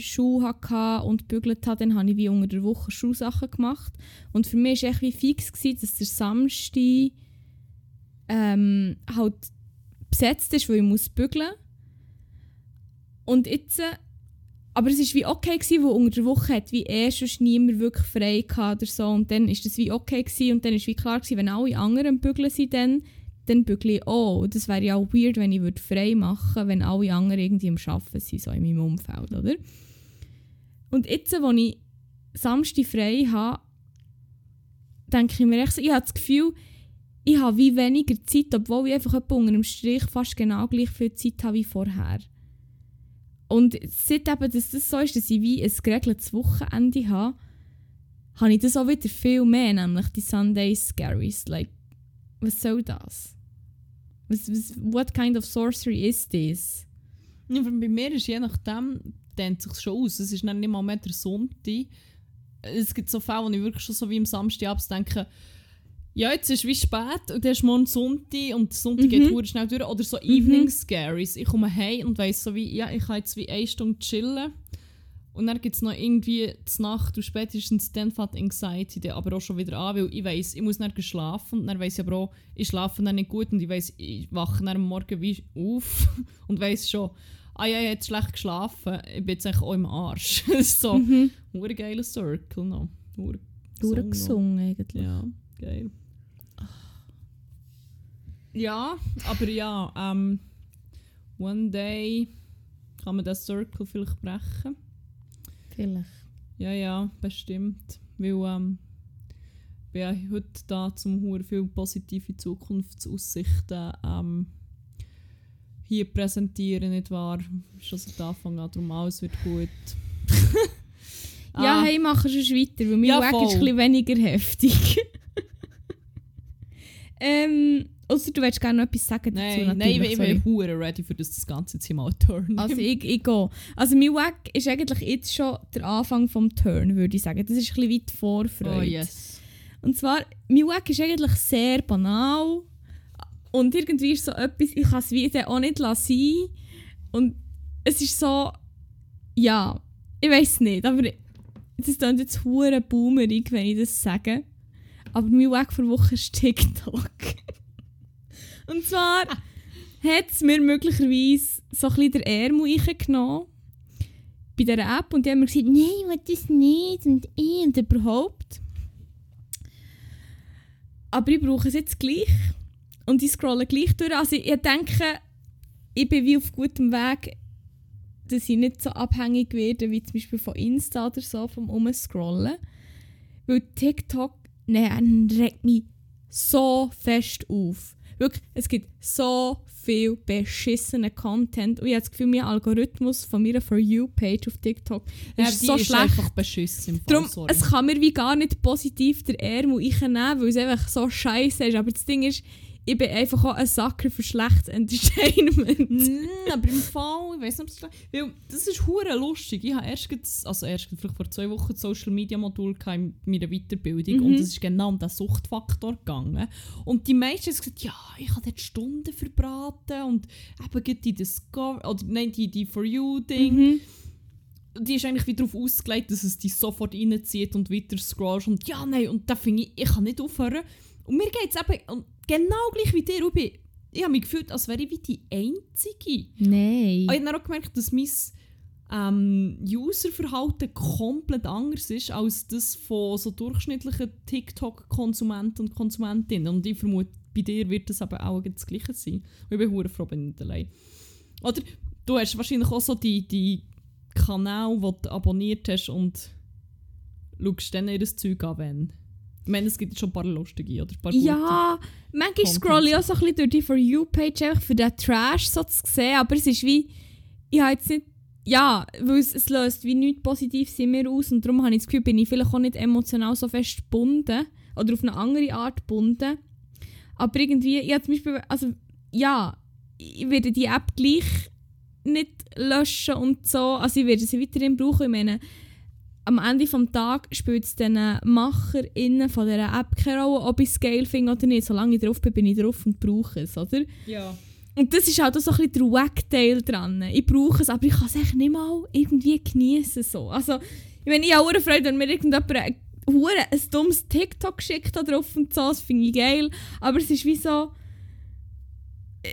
Schuhe hatte und gebügelt habe, dann habe ich wie unter der Woche Schuhsachen gemacht. Und für mich war es wie fix, gewesen, dass der Samstag ähm, halt besetzt ist, weil ich muss bügeln Und jetzt... Äh, aber es war wie okay, gewesen, weil unter der Woche hat wie eh schon niemand wirklich frei oder so. Und dann war das wie okay gewesen. und dann war wie klar gewesen, wenn alle anderen bügeln sind, dann, dann bügle ich. Und das wäre ja auch weird, wenn ich frei machen würde, wenn alle anderen irgendwie am Arbeiten sind, so in meinem Umfeld, oder? Und jetzt, wo ich Samstag frei habe, denke ich mir echt so, ich habe das Gefühl, ich habe wie weniger Zeit, obwohl ich einfach unter dem Strich fast genau gleich viel Zeit habe wie vorher. Und seit eben, dass das so ist, dass ich wie ein geregeltes Wochenende habe, habe ich das auch wieder viel mehr, nämlich die Sunday Scaries. Like, was soll das? Was, was, what kind of sorcery is this? Ja, bei mir ist je nachdem, dehnt sich schon aus. Es ist nicht mal mehr der Sonntag. Es gibt so Fälle, wo ich wirklich schon so wie am Samstagabend denke, ja, jetzt ist es wie spät und dann ist morgen Sonntag und der Sonntag mhm. geht schnell durch. Oder so mhm. Evening Scaries. Ich komme heim und weiss so wie, ja, ich kann jetzt wie eine Stunde chillen. Und dann gibt es noch irgendwie die Nacht und spätestens dann fängt Anxiety dann aber auch schon wieder an, weil ich weiss, ich muss nicht schlafen und dann weiss ich aber auch, ich schlafe dann nicht gut und ich weiss, ich wache dann am Morgen wie auf und weiss schon, ah ja, ich habe schlecht geschlafen, ich bin jetzt eigentlich auch im Arsch. so, mhm. ein geiler Circle noch. Nur gesungen eigentlich. Ja, geil. Ja, aber ja, ähm, one day kann man das Circle vielleicht brechen. Vielleicht. Ja, ja, bestimmt. Weil ähm, bin ja heute da zum Huren viel positive Zukunftsaussichten ähm, hier präsentieren, nicht wahr? Schon seit Anfang an, darum alles wird gut. ja, ah. hey, machen schon weiter, weil mein ja, Weg ist ein weniger heftig. ähm, Außer du willst gerne noch etwas sagen dazu. Nein, nein ich, bin hure ready für das, das Ganze jetzt mal Turn. Also ich, ich gehe. Also mein Weg ist eigentlich jetzt schon der Anfang vom Turn, würde ich sagen. Das ist ein bisschen weit Vorfreude. Oh yes. Und zwar, mein Weg ist eigentlich sehr banal. Und irgendwie ist so etwas, ich kann es wieder auch nicht lassen. Und es ist so, ja, ich weiß nicht, aber das klingt jetzt hure boomerig, wenn ich das sage. Aber mein Weg vor Woche ist TikTok. Und zwar hat es mir möglicherweise so ein der Ärmel genommen bei dieser App und die haben mir gesagt, nein, ich will das nicht und ich und überhaupt. Aber ich brauche es jetzt gleich. Und ich scrolle gleich durch. Also ich denke, ich bin wie auf gutem Weg, dass ich nicht so abhängig werde, wie zum Beispiel von Insta oder so, vom Umscrollen. Weil TikTok, nein, regt mich so fest auf. Wirklich, es gibt so viel beschissenen Content und ich habe das Gefühl, mein Algorithmus von meiner For You-Page auf TikTok Ja, ist so ist schlecht. einfach beschissen Darum, sorry. es kann mir wie gar nicht positiv der Ärmel einnehmen, weil es einfach so scheiße ist. Aber das Ding ist, ich bin einfach auch ein Sucker für schlechtes Entertainment. Mm, aber im Fall, ich weiß nicht, ob es schlecht Weil das ist hure lustig. Ich habe erst, also erst vielleicht vor zwei Wochen das Social Media Modul in meiner Weiterbildung Mhm. und es ist genau um den Suchtfaktor gegangen. Und die meisten haben gesagt, ja, ich habe dort Stunden verbraten und eben gerade die Discover, oder nein, die, die For You-Ding. Mhm. Die ist eigentlich wieder darauf ausgelegt, dass es dich sofort reinzieht und weiter scrollst und ja, nein, und da finde ich, ich kann nicht aufhören. Und mir geht es eben und genau gleich wie dir, Ruby. Ich habe mich gefühlt, als wäre ich wie die Einzige. Nein. Ich habe dann auch gemerkt, dass mein ähm, Userverhalten komplett anders ist als das von so durchschnittlichen TikTok-Konsumenten und Konsumentinnen. Und ich vermute, bei dir wird das aber auch das Gleiche sein. Und ich bin hure froh, bin ich nicht allein. Oder du hast wahrscheinlich auch so die, die Kanäle, die du abonniert hast und schaust dann ihr Zeug an, wenn. Ich meine, es gibt schon ein paar lustige oder ein paar. Ja, manchmal scrolle ich auch so ein bisschen durch die For You-Page einfach für den Trash so zu sehen, aber es ist wie, ich habe jetzt nicht, ja, weil es, es löst wie nichts Positives in mir aus und darum habe ich das Gefühl, bin ich vielleicht auch nicht emotional so fest gebunden oder auf eine andere Art gebunden. Aber irgendwie, habe zum Beispiel, also ja, ich werde die App gleich nicht löschen und so, also ich werde sie weiterhin brauchen, ich meine, am Ende des Tages spielt es den MacherInnen von dieser App keine Rolle, ob ich es geil finde oder nicht. Solange ich drauf bin, bin ich drauf und brauche es, oder? Ja. Und das ist halt auch so ein bisschen der Wack-Teil dran. Ich brauche es, aber ich kann es echt nicht mal irgendwie genießen. So. Also, ich meine, ich habe auch Freude, wenn mir irgendjemand ein, ein dummes TikTok schickt da drauf und so, das finde ich geil. Aber es ist wie so... äh,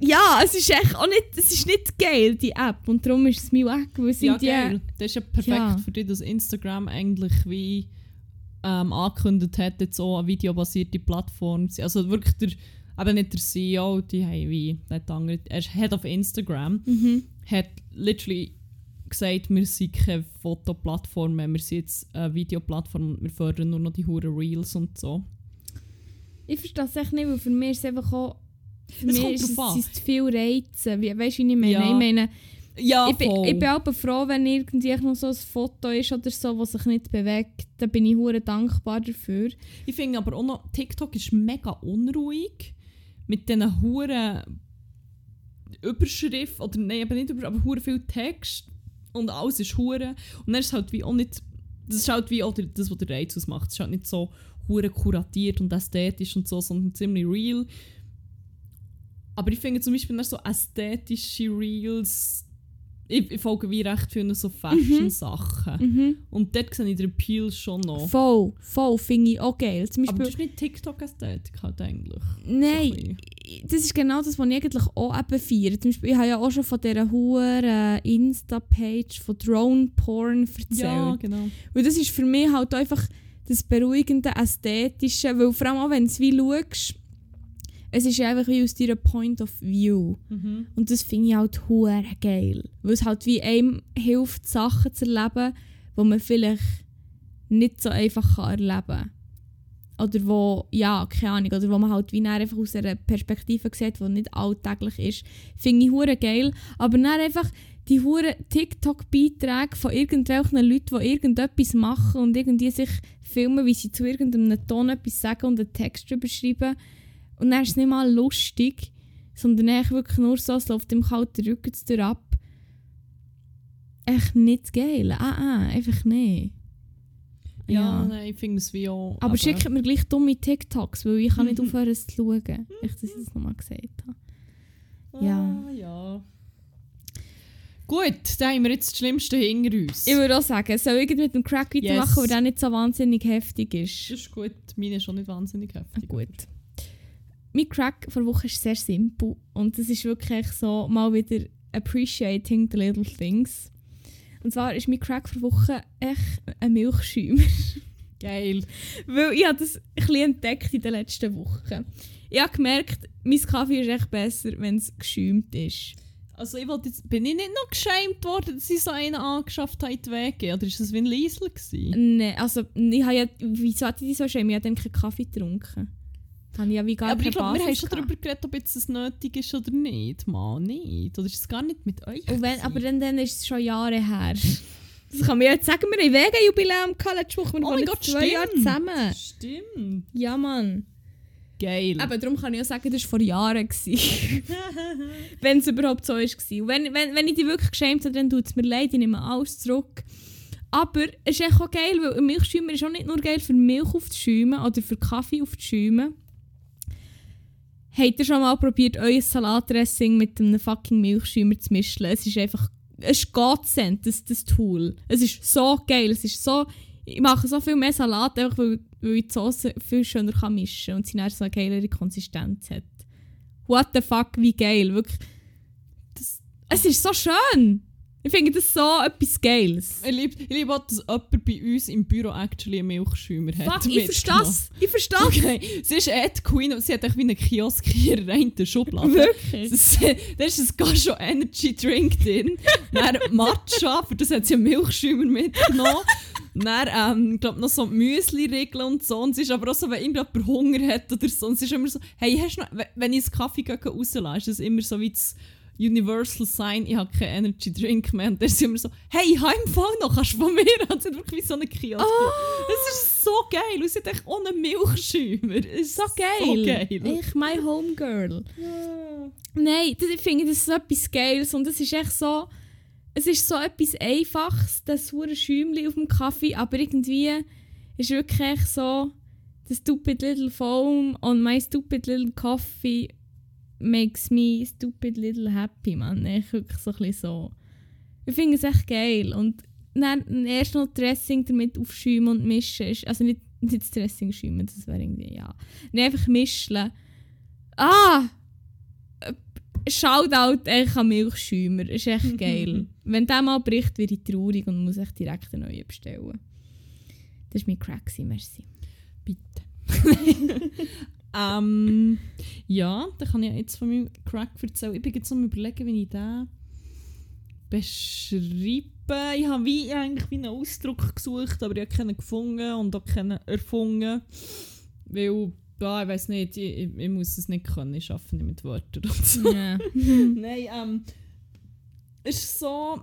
Ja, es ist echt auch nicht, es ist nicht geil, die App. Und darum ist es mir weg, weil Ja, sind die... geil. Das ist ja perfekt Ja. für dich, dass Instagram eigentlich wie ähm, angekündigt hat, jetzt auch eine videobasierte Plattform zu. Also wirklich der, eben nicht der CEO, die haben wie, nicht andere, er ist Head of Instagram, Mhm. hat literally gesagt, wir sind keine Fotoplattform mehr, wir sind jetzt eine Videoplattform und wir fördern nur noch die huren Reels und so. Ich verstehe es echt nicht, weil für mich ist es einfach auch... Es kommt ist drauf an. sind es zu viele Reize. Wie, weißt du, wie ich meine? Ja. Ich meine, Ja, ich, bin, ich bin froh, wenn irgendwie noch so ein Foto ist oder so, das sich nicht bewegt. Da bin ich hure dankbar dafür. Ich finde aber auch noch, TikTok ist mega unruhig mit diesen huren Überschrift oder nein, eben nicht Überschrift, aber hure viel Text und alles ist hure und dann ist es halt wie auch nicht, das ist halt wie auch das, was der Reiz ausmacht. Es ist halt nicht so hure kuratiert und ästhetisch und so, sondern ziemlich real. Aber ich finde zum Beispiel dann so ästhetische Reels, ich, ich folge wie recht vielen so Fashion-Sachen. Mhm. Und dort sehe ich den Appeal schon noch. Voll, voll, finde ich auch geil. Zum Aber Beispiel, das ist nicht TikTok-Ästhetik halt eigentlich. nein, So das ist genau das, was ich eigentlich auch eben feiere. Zum Beispiel, ich habe ja auch schon von dieser hohen Insta-Page von Drone-Porn erzählt. Ja, genau. Und das ist für mich halt einfach das beruhigende, ästhetische, weil vor allem auch wenn du es wie schaust, es ist einfach wie aus deiner Point of View. Mhm. Und das finde ich halt hure geil. Weil es halt wie einem hilft, Sachen zu erleben, die man vielleicht nicht so einfach kann erleben kann. Oder wo, ja, keine Ahnung, oder wo man halt wie einfach aus einer Perspektive sieht, die nicht alltäglich ist. Finde ich hure geil. Aber dann einfach die hure TikTok-Beiträge von irgendwelchen Leuten, die irgendetwas machen und irgendwie sich filmen, wie sie zu irgendeinem Ton etwas sagen und einen Text drüber schreiben. Und dann ist es nicht mal lustig, sondern eigentlich wirklich nur so, es läuft im kalten Rücken zu dir ab. Echt nicht geil. Ah, ah, einfach nicht. Ja, nein, ich finde es wie auch. Aber schickt mir gleich dumme TikToks, weil ich kann nicht aufhören, es zu schauen. Ich, das nochmal gesagt habe. ja. Ah, ja. Gut, dann haben wir jetzt das Schlimmste hinter uns. Ich würde auch sagen, soll ich mit dem Crack weitermachen, Yes. weil der nicht so wahnsinnig heftig ist. Das ist gut. Meine ist schon nicht wahnsinnig heftig. Gut. Mein Crack vor Woche ist sehr simpel und das ist wirklich so mal wieder appreciating the little things. Und zwar ist mein Crack vor Woche echt ein Milchschäumer. Geil. Weil ich habe das ein entdeckt in den letzten Wochen. Ich habe gemerkt, mein Kaffee ist echt besser, wenn es geschäumt ist. Also ich wollte jetzt, bin ich nicht noch geschämt worden, dass ich so einen angeschafft habe in die Wege? Oder ist das wie ein Liesel? Nein, also ich habe ja, wieso hatte ich so schämen? Ich habe dann keinen Kaffee getrunken. Habe ich ja wie gar aber ich glaube, wir haben schon darüber geredet, ob jetzt das nötig ist oder nicht. Mal nicht. Oder ist es gar nicht mit euch? Und wenn, aber dann, dann ist es schon Jahre her. Das kann man ja jetzt sagen, wir haben Wege-Jubiläum gehabt letzte Woche. Wir Oh mein Gott, zwei Jahre stimmt. zusammen. Stimmt. Ja, Mann. Geil. Aber darum kann ich auch sagen, das war vor Jahren. wenn es überhaupt so war. Und wenn, wenn, wenn ich dich wirklich geschämt habe, dann tut es mir leid, ich nehme alles zurück. Aber es ist echt auch geil, weil ein Milchschäumer ist auch nicht nur geil für Milch aufzuschäumen oder für Kaffee aufzuschäumen. Habt ihr schon mal probiert, euer Salatdressing mit einem fucking Milchschäumer zu mischen? Es ist einfach, es ist Godsend, das, das Tool. Es ist so geil, es ist so, ich mache so viel mehr Salat, einfach weil, weil ich die Sauce viel schöner kann mischen kann und sie dann so eine geilere Konsistenz hat. What the fuck, wie geil, wirklich. Das, es ist so schön. Ich finde das so etwas Geiles. Ich liebe, ich liebe auch, dass jemand bei uns im Büro actually einen Milchschäumer hat. Fuck, ich verstehe es. Ich verstehe es. Okay, sie ist die Queen und sie hat echt wie einen Kiosk hier in ihrer einen Schublade. Wirklich? Das, da ist ein Gasho Energy Drink drin. Dann Matcha, für das hat sie einen Milchschäumer mitgenommen. Dann, ähm, ich glaube, noch so Müsli-Regeln und so. Und sie ist aber auch so, wenn irgendjemand Hunger hat oder so. Und sie ist immer so, hey, hast du noch, wenn- ich einen Kaffee gehe rauslasse, ist das immer so wie das Universal Sign, ich habe keinen Energy Drink mehr. Und dann ist sie immer so, hey, ich habe im Fall noch, kannst du von mir? Und sie hat wirklich wie so einen Kiosk. Das ist so geil. Und sie echt ohne Milchschäumer. Ist So geil. So geil. Ich, my homegirl. Nein, das- ich finde das ist so etwas Geiles und es ist echt so, es ist so etwas Einfaches, das hure Schäumchen auf dem Kaffee, aber irgendwie ist wirklich so, the stupid little foam on my stupid little coffee makes me stupid little happy, man. Echt wirklich so ein bisschen so. Ich finde es echt geil und dann erst noch Dressing damit aufschäumen und mischen, ist, also nicht, nicht das Dressing schäumen, das wäre irgendwie, ja. Nein, einfach mischen. Ah! Äh, Shoutout echt an Milchschäumer. Ist echt geil. Wenn der mal bricht, werde ich traurig und muss echt direkt einen neuen bestellen. Das war mein Crack, merci. Bitte. ähm, ja, da kann ich jetzt von meinem Crack erzählen. Ich bin jetzt am überlegen, wie ich den beschreibe. Ich habe wie, eigentlich wie einen Ausdruck gesucht, aber ich habe keinen gefunden und auch keinen erfunden. Weil, ja, ich weiß nicht, ich, ich, ich muss es nicht können. Ich arbeite nicht mit Wörtern und so. Ja. Nein, ähm, es ist so,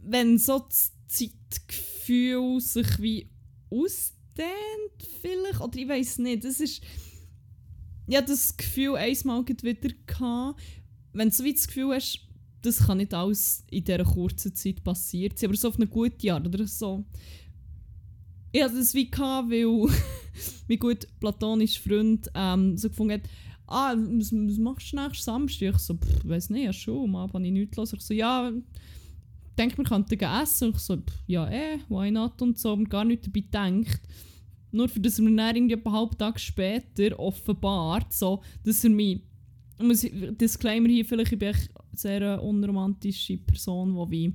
wenn so das Zeitgefühl sich wie ausdehnt, vielleicht, oder ich weiß nicht, das ist, ja, das Gefühl einmal wieder wenn du so wie das Gefühl hast, das kann nicht alles in dieser kurzen Zeit passiert sein, aber so auf eine gute Art, oder so. Ich hatte das wie gehabt, weil mein gut platonischer Freund ähm, so gefunden hat, ah, was, was machst du nächsten Samstag? Ich so, pff, weiß nicht, ja schon, am Abend habe ich nichts los. Ich so, ja, denke, wir könnten essen. Und ich so, pff, ja, eh, why not? Und so, und gar nicht dabei gedacht. Nur für das er mir dann irgendwie einen halben Tag später offenbart, so, dass er mich, muss ich, Disclaimer hier, vielleicht ich bin ich eine sehr unromantische Person, die wie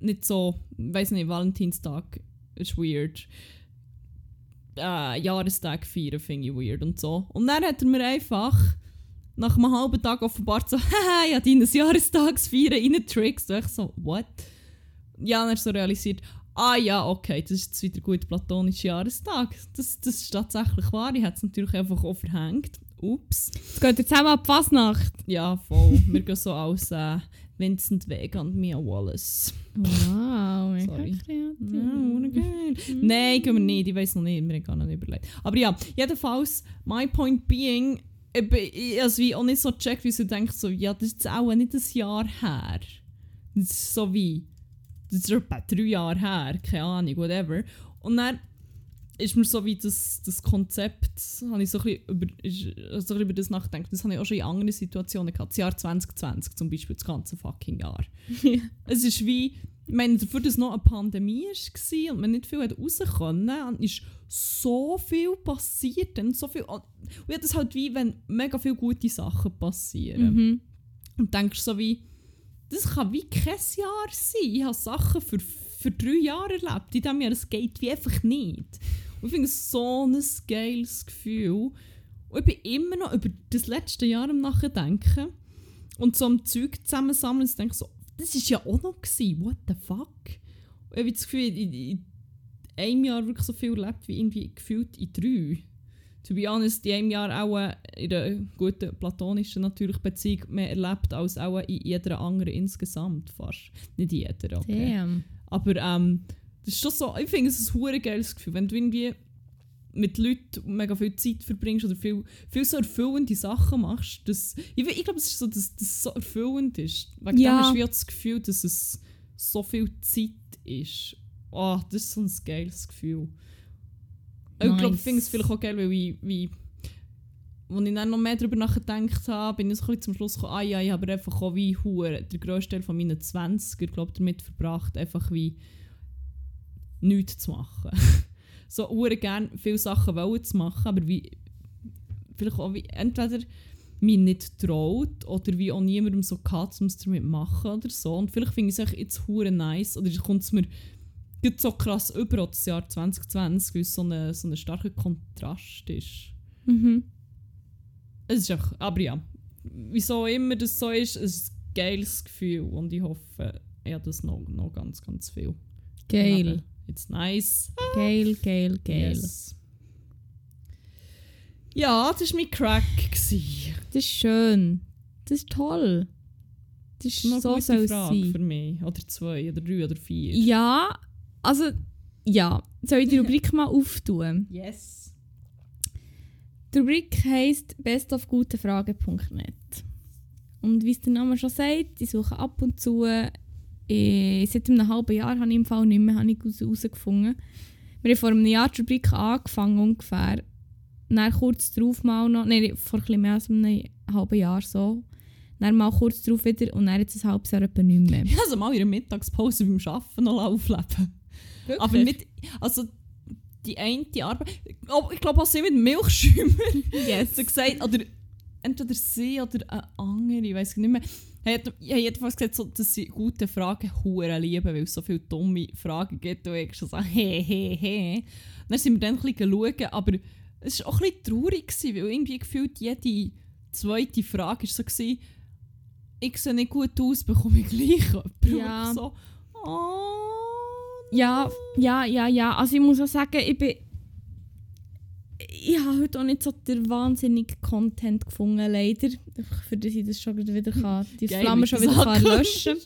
nicht so, weiß nicht, Valentinstag ist weird. Äh, Jahrestag feiern finde ich weird und so. Und dann hat er mir einfach nach einem halben Tag offenbart so, haha, habe deines Jahrestagsfeiern reingetrickst. Und ich so, what? Ja, hat er so realisiert, ah ja, okay, das ist jetzt wieder gut platonischer Jahrestag. Das, das ist tatsächlich wahr. Ich hätte es natürlich einfach auch verhängt. Ups. Jetzt geht ihr zusammen ab Fasnacht. Ja, voll. Wir gehen so als äh, Vincent Vega und Mia Wallace. Wow, mega Sorry. kreativ. Ja, geil. Nein, gehen wir nicht. Ich weiß noch nicht. Wir haben gar nicht überlegt. Aber ja, jedenfalls, my point being, ich also wie auch nicht so checkt, wie sie denkt, so, ja, das ist jetzt auch nicht ein Jahr her. Das ist so wie, das ist etwa drei Jahre her, keine Ahnung, whatever. Und dann ist mir so wie das, das Konzept, habe ich so ein bisschen über, ist, so ein bisschen über das nachgedacht. Das habe ich auch schon in anderen Situationen gehabt. Das Jahr 2020 zum Beispiel, das ganze fucking Jahr. es ist wie, ich meine, dafür, dass noch eine Pandemie war und man nicht viel raus konnte, ist so viel passiert. Und so viel, und ich habe das halt wie, wenn mega viele gute Sachen passieren. Mhm. Und denkst so wie, das kann wie kein Jahr sein. Ich habe Sachen für, für drei Jahre erlebt in diesem Jahr. Es geht wie einfach nicht. Und ich finde es so ein geiles Gefühl. Und ich bin immer noch über das letzte Jahr am Nachdenken. Und so am Zeug zusammensammeln und denke so, das war ja auch noch. Gewesen. What the fuck? Und ich habe das Gefühl, in, in einem Jahr wirklich so viel erlebt wie irgendwie gefühlt in drei. To be honest, in einem Jahr auch in einer guten platonischen natürlich Beziehung mehr erlebt als auch in jeder anderen insgesamt fast. Nicht jeder, okay. Damn. Aber ähm, das ist schon so, ich finde es ein hure geiles Gefühl, wenn du irgendwie mit Leuten mega viel Zeit verbringst oder viel, viel so erfüllende Sachen machst. Das, ich ich glaube, es ist so, dass das so erfüllend ist. Wegen Ja. dem hast du das Gefühl, dass es so viel Zeit ist. Oh, das ist so ein geiles Gefühl. Ich glaube, ich finde es vielleicht auch geil, weil ich, wie, als ich dann noch mehr darüber nachgedacht habe, bin ich so ein zum Schluss gekommen, ah ja, ich habe einfach auch wie hure der grösste Teil von meinen 20er, glaube damit verbracht, einfach wie nichts zu machen. so hure gerne viele Sachen wollen zu machen, aber wie vielleicht auch wie entweder mich nicht traut oder wie auch niemandem so gehabt, um es damit machen oder so. Und vielleicht finde ich es jetzt hure nice oder kommt es mir gerade so krass über das Jahr 2020, weil es so ein so starker Kontrast ist. Mhm. Es ist einfach, aber ja, wieso immer das so ist, es ist ein geiles Gefühl und ich hoffe, ich habe das noch, noch ganz, ganz viel. Geil. It's nice. Geil, geil, geil. Yes. Ja, das war mein Crack. gewesen. Das ist schön. Das ist toll. Das ist Noch eine so soll es Frage sein. für mich. Oder zwei, oder drei, oder vier. Ja, also, ja. Soll ich die Rubrik mal auftun? Yes. Die Rubrik heisst bestofgutefragen.net. Und wie es der Name schon sagt, ich suche ab und zu, äh, seit einem halben Jahr habe ich im Fall nicht mehr habe ich raus- herausgefunden. Wir haben vor einem Jahr die Rubrik angefangen ungefähr. Dann kurz darauf mal noch, nein, vor ein mehr als einem halben Jahr so. Dann mal kurz darauf wieder und dann jetzt ein halbes Jahr etwa nicht mehr. Ich sie mal in der Mittagspause beim Arbeiten noch aufleben. Aber nicht, also die eine Arbeit, oh, ich glaube auch sie mit Milchschäumer. Yes. so gesagt, oder entweder sie oder eine andere, ich weiß nicht mehr. Er hat, ich habe jedenfalls gesagt, so, dass sie gute Fragen hure lieben, weil es so viele dumme Fragen gibt und ich schon so he he he. Dann sind wir dann ein bisschen schauen, aber es war auch ein bisschen traurig, gewesen, weil irgendwie gefühlt jede zweite Frage war so, gewesen, ich sehe nicht gut aus, bekomme ich gleich jemanden. Ja. so, oh, Ja, ja, ja, ja. Also ich muss auch sagen, ich bin. Ich habe heute auch nicht so den wahnsinnigen Content gefunden, leider. Für das ich das schon wieder kann, die Geil, Flamme schon wieder kann löschen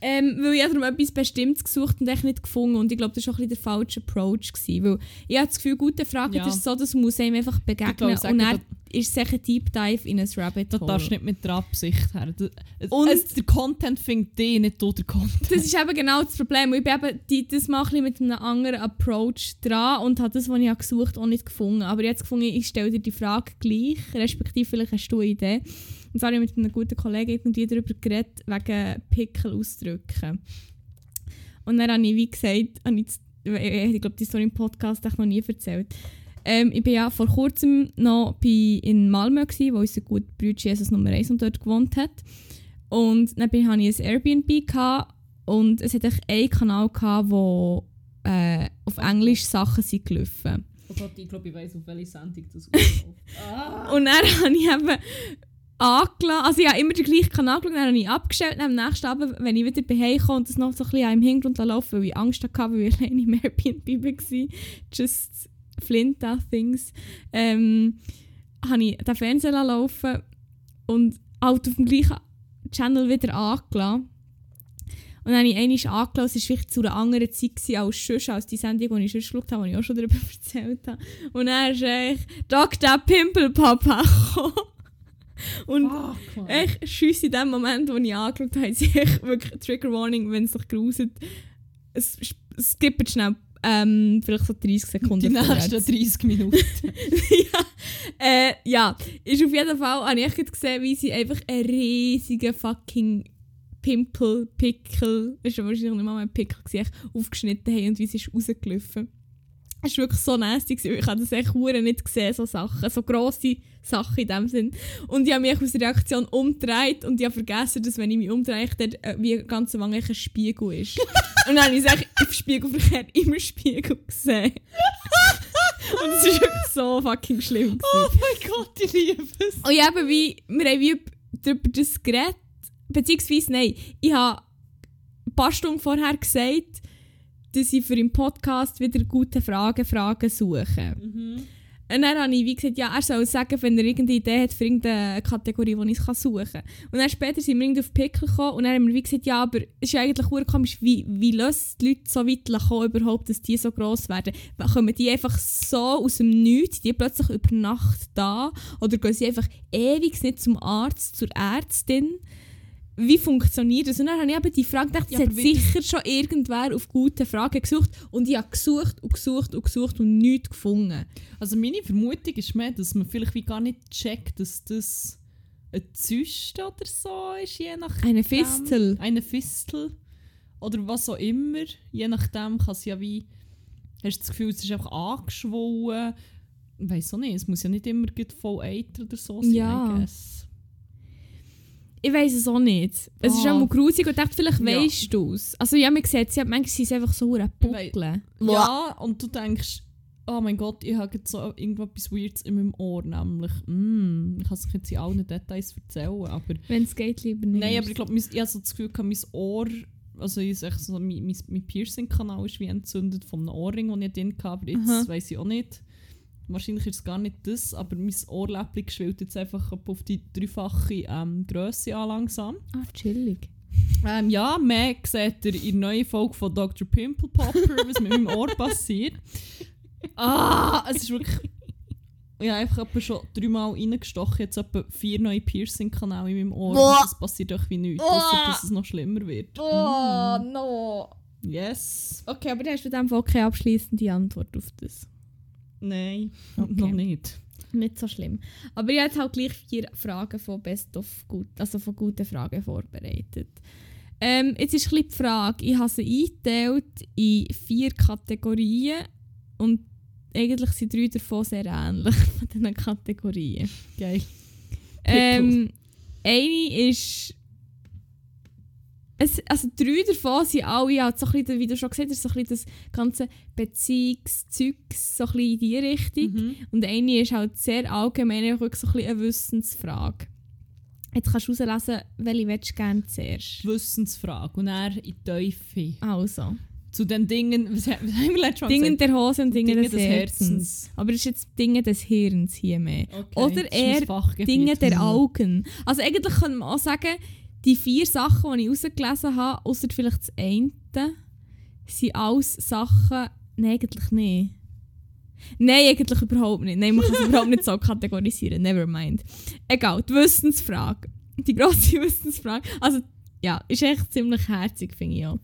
ähm, Weil ich habe darum etwas Bestimmtes gesucht und echt nicht gefunden. Und ich glaube, das war auch ein bisschen der falsche Approach. Gewesen, weil ich habe das Gefühl, gute Fragen, Ja. ist so, das muss einem einfach begegnen. und dann ist es ein Deep Dive in ein Rabbit Hole. darfst du nicht mit der Absicht her. Das- Und- es, der Content findet dich, nicht du der Content. Das ist eben genau das Problem. Ich bin eben die, das mal ein mit einem anderen Approach dran und habe das, was ich gesucht habe, auch nicht gefunden. Aber jetzt gefunden, ich stelle dir die Frage gleich, respektive vielleicht hast du eine Idee. Und zwar habe ich mit einem guten Kollegen irgendwie darüber geredet, wegen Pickel ausdrücken. Und dann habe ich, wie gesagt, habe ich, das- ich, ich glaube, die Story im Podcast habe ich noch nie erzählt. Ähm, ich war ja vor kurzem noch bei, in Malmö, gewesen, wo unser guter Bruder Jesus Nummer 1 und dort gewohnt hat. Und dann bin- hatte ich ein Airbnb gehabt, und es hat echt einen Kanal gehabt, wo äh, auf Englisch Sachen sind gelaufen. Oh Gott, ich glaube, ich weiss, auf welche Sendung das ah. Und dann habe ich eben angelassen, also ich habe immer den gleichen Kanal geschaut, dann habe ich abgestellt, und am nächsten Abend, wenn ich wieder bei Hause kam und das noch so ein bisschen im Hintergrund laufen, weil ich Angst hatte, weil ich alleine im Airbnb war, just Flinta Things, ähm, habe ich den Fernseher laufen und halt auf dem gleichen Channel wieder angelassen. Und dann habe ich einmal angelassen, es war vielleicht zu einer anderen Zeit gewesen als sonst, als die Sendung, die ich sonst geschaut habe, die ich auch schon darüber erzählt habe. Und dann ist echt Dr. Pimple Papa gekommen. Und Fuck, man. echt, schiess in dem Moment, wo ich angeschaut habe, sie echt wirklich Trigger Warning, wenn es sich gruselt. Es, es skippt schnell ähm, vielleicht so 30 Sekunden. Die nächsten 30 Minuten. ja, äh, ja, ist auf jeden Fall, habe ich gesehen, wie sie einfach einen riesigen fucking Pimpel, Pickel, ist ja wahrscheinlich nicht mal ein Pickel, gewesen, aufgeschnitten haben und wie sie ist rausgelaufen. Es war wirklich so nasty. Ich habe das echt hure nicht gesehen, so Sachen, so grosse Sachen in dem Sinn. Und ich habe mich aus der Reaktion umgedreht und ich habe vergessen, dass wenn ich mich umdrehe, äh, wie ganz am Anfang ein Spiegel ist. und dann habe ich es im Spiegel verkehrt im Spiegel gesehen. und es war wirklich so fucking schlimm. Gewesen. oh mein Gott, ich liebe es. Und ich eben wie, wir haben wie darüber das geredet, beziehungsweise nein, ich habe ein paar Stunden vorher gesagt, dass ich für den Podcast wieder gute Fragen, Fragen suche. Mhm. Und dann habe ich wie gesagt, ja, er soll sagen, wenn er irgendeine Idee hat für irgendeine Kategorie, die ich suchen kann. Und dann später sind wir irgendwie auf Pickel gekommen und dann haben wir wie gesagt, ja, aber es ist ja eigentlich komisch, wie, wie löst die Leute so weit kommen, überhaupt, dass die so gross werden? Kommen die einfach so aus dem Nichts, die plötzlich über Nacht da? Oder gehen sie einfach ewig nicht zum Arzt, zur Ärztin? Wie funktioniert das? Und dann habe ich eben die Frage gedacht, es Ja, hat aber wie sicher schon irgendwer auf gute Fragen gesucht und ich habe gesucht und gesucht und gesucht und nichts gefunden. Also meine Vermutung ist mehr, dass man vielleicht wie gar nicht checkt, dass das ein Zyste oder so ist, je nach Eine Fistel. Eine Fistel. Oder was auch immer. Je nachdem kann es ja wie... Hast du das Gefühl, es ist einfach angeschwollen? Ich weiss auch nicht, es muss ja nicht immer voll Eiter oder so sein, Ja. I guess. Ich weiß es auch nicht. Es ist Ah. auch mal grusig und dachte, vielleicht Ja. weißt du es. Also ja, man sieht es ja, manchmal sind es einfach so ein Buckeln. Ja, und du denkst, oh mein Gott, ich habe jetzt so irgendwas Weirdes in meinem Ohr, nämlich, mm, ich kann es jetzt in allen Details erzählen, aber Wenn es geht, lieber nicht. Nein, aber ich glaube, ich habe so das Gefühl, gehabt, mein Ohr, also ich sag so, mein, mein, mein Piercing-Kanal ist wie entzündet vom einem Ohrring, den ich drin hatte, aber jetzt weiß ich auch nicht. Wahrscheinlich ist es gar nicht das, aber mein Ohrläppchen schwillt jetzt einfach auf die dreifache ähm, Grösse an langsam. Ah, chillig. Ähm, ja, mehr seht ihr in der neuen Folge von Dr. Pimple Popper, was mit meinem Ohr passiert. Ah, es ist wirklich... Ich habe einfach etwa schon dreimal reingestochen, jetzt etwa vier neue Piercing-Kanäle in meinem Ohr. Boah. Und es passiert doch wie nichts, außer dass es noch schlimmer wird. Oh, Mm. no. Yes. Okay, aber dann hast du in dem Fall keine abschließende Antwort auf das. Nein, Okay. noch nicht. Nicht so schlimm. Aber ich habe jetzt halt gleich vier Fragen von Best of gut, also von guten Fragen vorbereitet. Ähm, jetzt ist ein die Frage, ich habe sie eingeteilt in vier Kategorien und eigentlich sind drei davon sehr ähnlich von diesen Kategorien. Geil. Ähm, eine ist. Es, also drei davon sind alle, ja, so ein bisschen, wie du schon gesagt hast, so ein bisschen das ganze Beziehungszeug so ein bisschen in die Richtung. Mhm. Und eine ist halt sehr allgemein, so ein bisschen eine Wissensfrage. Jetzt kannst du herauslesen, welche willst du gerne zuerst. Wissensfrage. Und er in die Teufel. Also, Zu den Dingen, was, was haben wir letztes Mal Dinge gesagt? der Hose und Dinge, Dinge des, des Herzens. Herzens. Aber es ist jetzt Dinge des Hirns hier mehr. Okay, Oder eher. Dinge der Mhm. Augen. Also eigentlich könnte man auch sagen, die vier Sachen, die ich rausgelesen habe, außer vielleicht das eine, sind alles Sachen... Nein, eigentlich nicht. Nein, eigentlich überhaupt nicht. Nein, man kann es überhaupt nicht so kategorisieren. Never mind. Egal, die Wissensfrage. Die grosse Wissensfrage. Also, ja, ist echt ziemlich herzig, finde ich auch.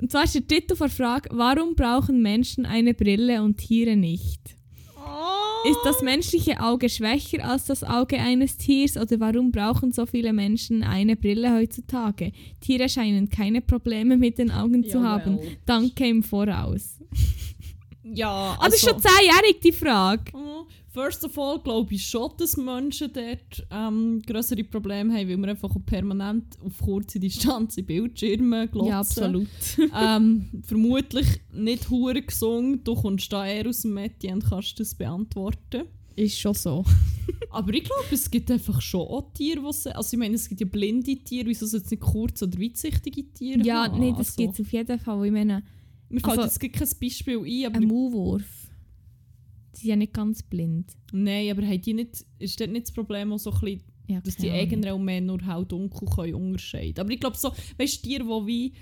Und zwar ist der Titel der Frage, warum brauchen Menschen eine Brille und Tiere nicht? Ist das menschliche Auge schwächer als das Auge eines Tiers oder warum brauchen so viele Menschen eine Brille heutzutage? Tiere scheinen keine Probleme mit den Augen zu haben. Jawel. Danke im Voraus. Ja, Ah, das ist also- schon zehnjährig, die Frage. Oh, First of all glaube ich schon, dass Menschen dort ähm, größere Probleme haben, weil wir einfach permanent auf kurze Distanz in Bildschirme glotzen. Ja, absolut. ähm, vermutlich nicht hure gesungen. Du kommst da eher aus dem Metier und kannst das beantworten. Ist schon so. Aber ich glaube, es gibt einfach schon auch Tiere, die Also ich meine, es gibt ja blinde Tiere, wieso soll es nicht kurz- oder weitsichtige Tiere Ja, haben? nee, das Also, gibt es auf jeden Fall. Ich meine, Mir fällt also- jetzt kein Beispiel ein, aber... ein Maulwurf. Die sind ja nicht ganz blind. Nein, aber haben die nicht, ist dort nicht das Problem auch so ein bisschen, Ja, dass die auch mehr nur hell dunkel können unterscheiden Aber ich glaube so, weißt du, Tiere, die wie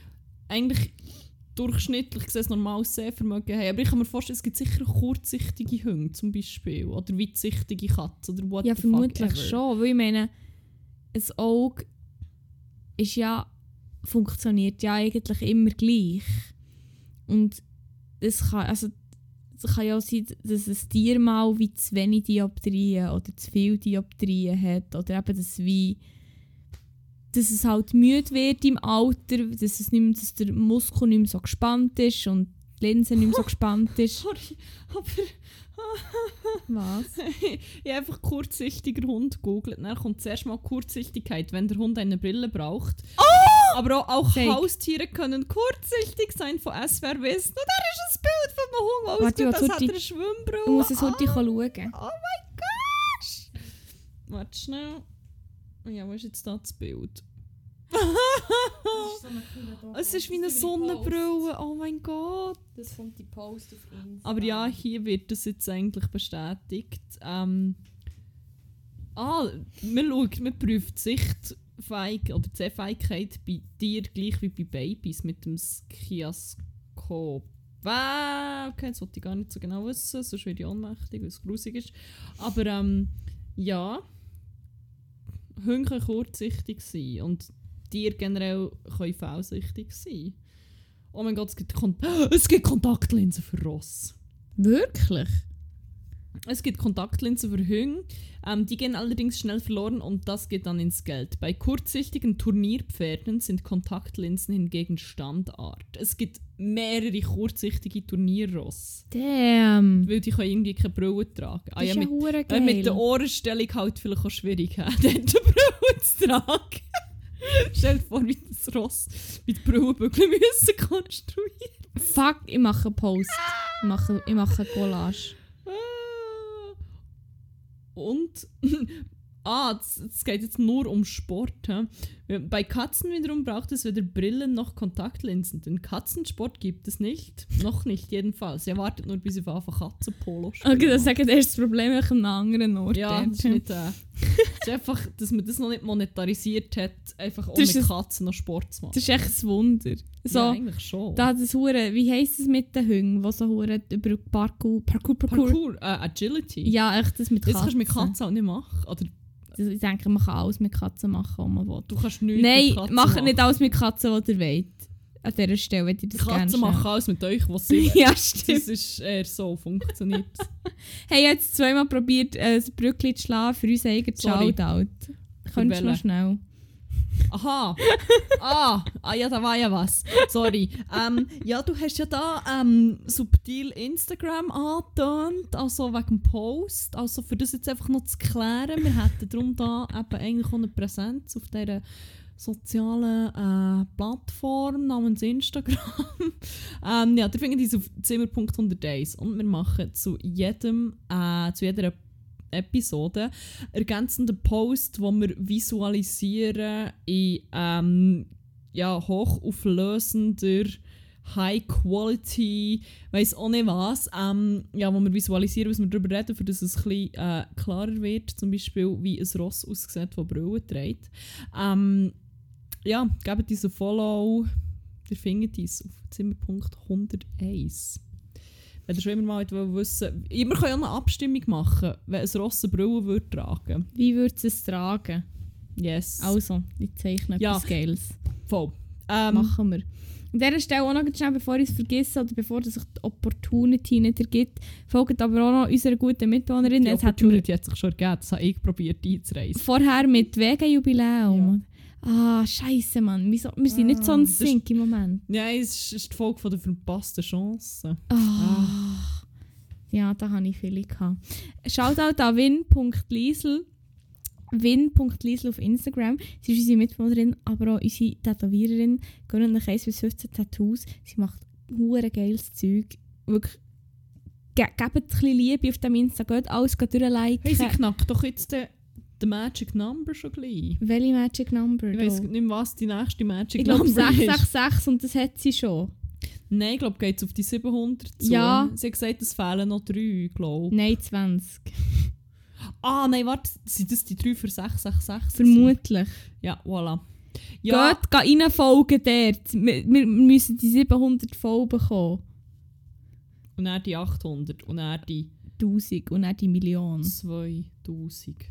eigentlich durchschnittlich gesehen normales Sehvermögen haben. Aber ich kann mir vorstellen, es gibt sicher kurzsichtige Hunde zum Beispiel. Oder weitsichtige Katzen oder what Ja, vermutlich schon. Weil ich meine, ein Auge ist ja, funktioniert ja eigentlich immer gleich. Und es kann, also, es kann ja auch sein, dass ein Tier mal wie zu wenig Dioptrien oder zu viel Dioptrien hat. Oder eben, dass, wie, dass es halt müde wird im Alter, dass, es nicht mehr, dass der Muskel nicht mehr so gespannt ist und die Linse nicht mehr so gespannt ist. Sorry, aber Was? ich habe einfach kurzsichtiger Hund gegoogelt. Dann kommt zuerst mal Kurzsichtigkeit, wenn der Hund eine Brille braucht. Aber auch, auch. Haustiere können kurzsichtig sein von SWR Wissen. Und da ist ein Bild von einem Hund, der Warte, er Hurti. eine Schwimmbrille. Ich muss es heute an. schauen. Oh mein Gott! Warte schnell. Ja, wo ist jetzt da das Bild? Es ist wie eine Sonnenbrille, oh mein Gott. Das kommt die Post auf Insta. Aber ja, hier wird das jetzt eigentlich bestätigt. Ähm, ah, man schaut, man prüft die Sichtfähigkeit oder Sehfähigkeit bei dir gleich wie bei Babys mit dem Skiaskop. Ah, okay, das wollte ich gar nicht so genau wissen, sonst werde ich ohnmächtig, weil es grusig ist. Aber ähm, ja, Hunde können kurzsichtig sein und Tiere generell können fehlsichtig sein. Oh mein Gott, es gibt, Kon es gibt Kontaktlinsen für Ross. Wirklich? Es gibt Kontaktlinsen für Hunde, ähm, die gehen allerdings schnell verloren und das geht dann ins Geld. Bei kurzsichtigen Turnierpferden sind Kontaktlinsen hingegen Standard. Es gibt mehrere kurzsichtige Turnierross, Damn. weil die können irgendwie keine Brille tragen. Ah, Das ja, ist ja mit, hure äh, geil. mit der Ohrenstellung halt vielleicht auch schwierig, dort eine Brille zu tragen. Stell dir vor, wie das Ross mit Brillenbügeln müssen konstruieren Fuck, ich mache Post. Ich mache, ich mache Collage. Und ah, es geht jetzt nur um Sport. Hä? Bei Katzen wiederum braucht es weder Brillen noch Kontaktlinsen. Den Katzensport gibt es nicht. Noch nicht, jedenfalls. Sie wartet nur, bis sie von Anfang Katzenpolo spielen. Okay, das sagt erst das Problem an einem anderen Ort. Ja, das ist nicht. Äh, es ist einfach, dass man das noch nicht monetarisiert hat, einfach ohne ist ein- Katzen noch Sport zu machen. Das ist echt ein Wunder. So, ja, eigentlich schon. da es hure, wie heisst es mit den Hunden, die so hure über Parkour, Parkour, Parkour. Parkour, äh, Agility. Ja, echt das mit das Katzen. kannst du mit Katzen auch nicht machen. Oder Das- Ich denke, man kann alles mit Katzen machen, was man will. du kannst nichts Nein, mit Katzen macht machen. nicht alles mit Katzen, was ihr wollt. An dieser Stelle, wenn ihr das gerne Katzen machen alles mit euch, was sie Ja, Das stimmt. ist eher so, funktioniert Hey, jetzt zweimal probiert, das Brückli zu schlagen für uns eigenen Sorry. Shoutout. Könntest du noch welchen? schnell? Aha! Ah! Ah ja, da war ja was. Sorry. Ähm, ja, du hast ja da ähm, subtil Instagram angetönt, also wegen Post. Also für das jetzt einfach noch zu klären, wir hätten darum da eben eigentlich auch eine Präsenz auf dieser sozialen äh, Plattform namens Instagram. ähm, ja, da ihr uns auf zimmer.101 und wir machen zu jedem, äh, zu jeder Episode ergänzenden Post, wo wir visualisieren in ähm, ja, hochauflösender High Quality, weiß auch nicht was, ähm, ja, wo wir visualisieren, was wir darüber reden, für dass es bisschen äh, klarer wird, zum Beispiel wie ein Ross aussieht, das Brille trägt. Ähm, ja, gebt uns ein Follow, ihr findet uns auf Zimmerpunkt101. Wenn ihr schon immer mal wollt wissen wir können ja eine Abstimmung machen, wenn ein Ross eine Brille würde tragen Wie würdest du es tragen? Yes. Also, ich zeichne Ja. etwas Geiles. voll. Ähm, Machen wir. An dieser Stelle auch noch schnell, bevor ich es vergesse oder bevor es sich die Opportunity nicht ergibt, folgt aber auch noch unserer guten Mitbewohnerin. die Jetzt Opportunity hat sich schon ergeben, das habe ich probiert einzureisen. vorher mit Wege-Jubiläum. Ah, scheiße, Mann. Wir, so, wir sind nicht so Ah, ein ist- Sink im Moment. Ja, es ist die Folge von der verpassten Chance. Ah. Ja, da habe ich viele gehabt. Shoutout an win.liesel. Win.liesel auf Instagram. Sie ist unsere Mitbewohnerin, aber auch unsere Tätowiererin. Gönnen nach 1 bis 15 Tattoos. Sie macht hure geiles Zeug. Wirklich. Ge gebt ein bisschen Liebe auf dem Insta. Geht alles geht durchliken. Hey, sie knackt doch jetzt den, den Magic Number schon gleich. Welche Magic Number? Ich weiß nicht was die nächste Magic Ich glaube Number ist. 666 und das hat sie schon. Nein, ich glaube, geht es auf die 700 zu. Ja. Sie hat gesagt, es fehlen noch drei, glaube Nein, 20. Ah, nein, warte, sind das die drei für 666? Vermutlich. Ja, voilà. Ja, Geht, geht rein folgen dort. Wir, wir müssen die 700 voll bekommen. und dann die 800 und dann die 1000 und nicht die Million. 2000.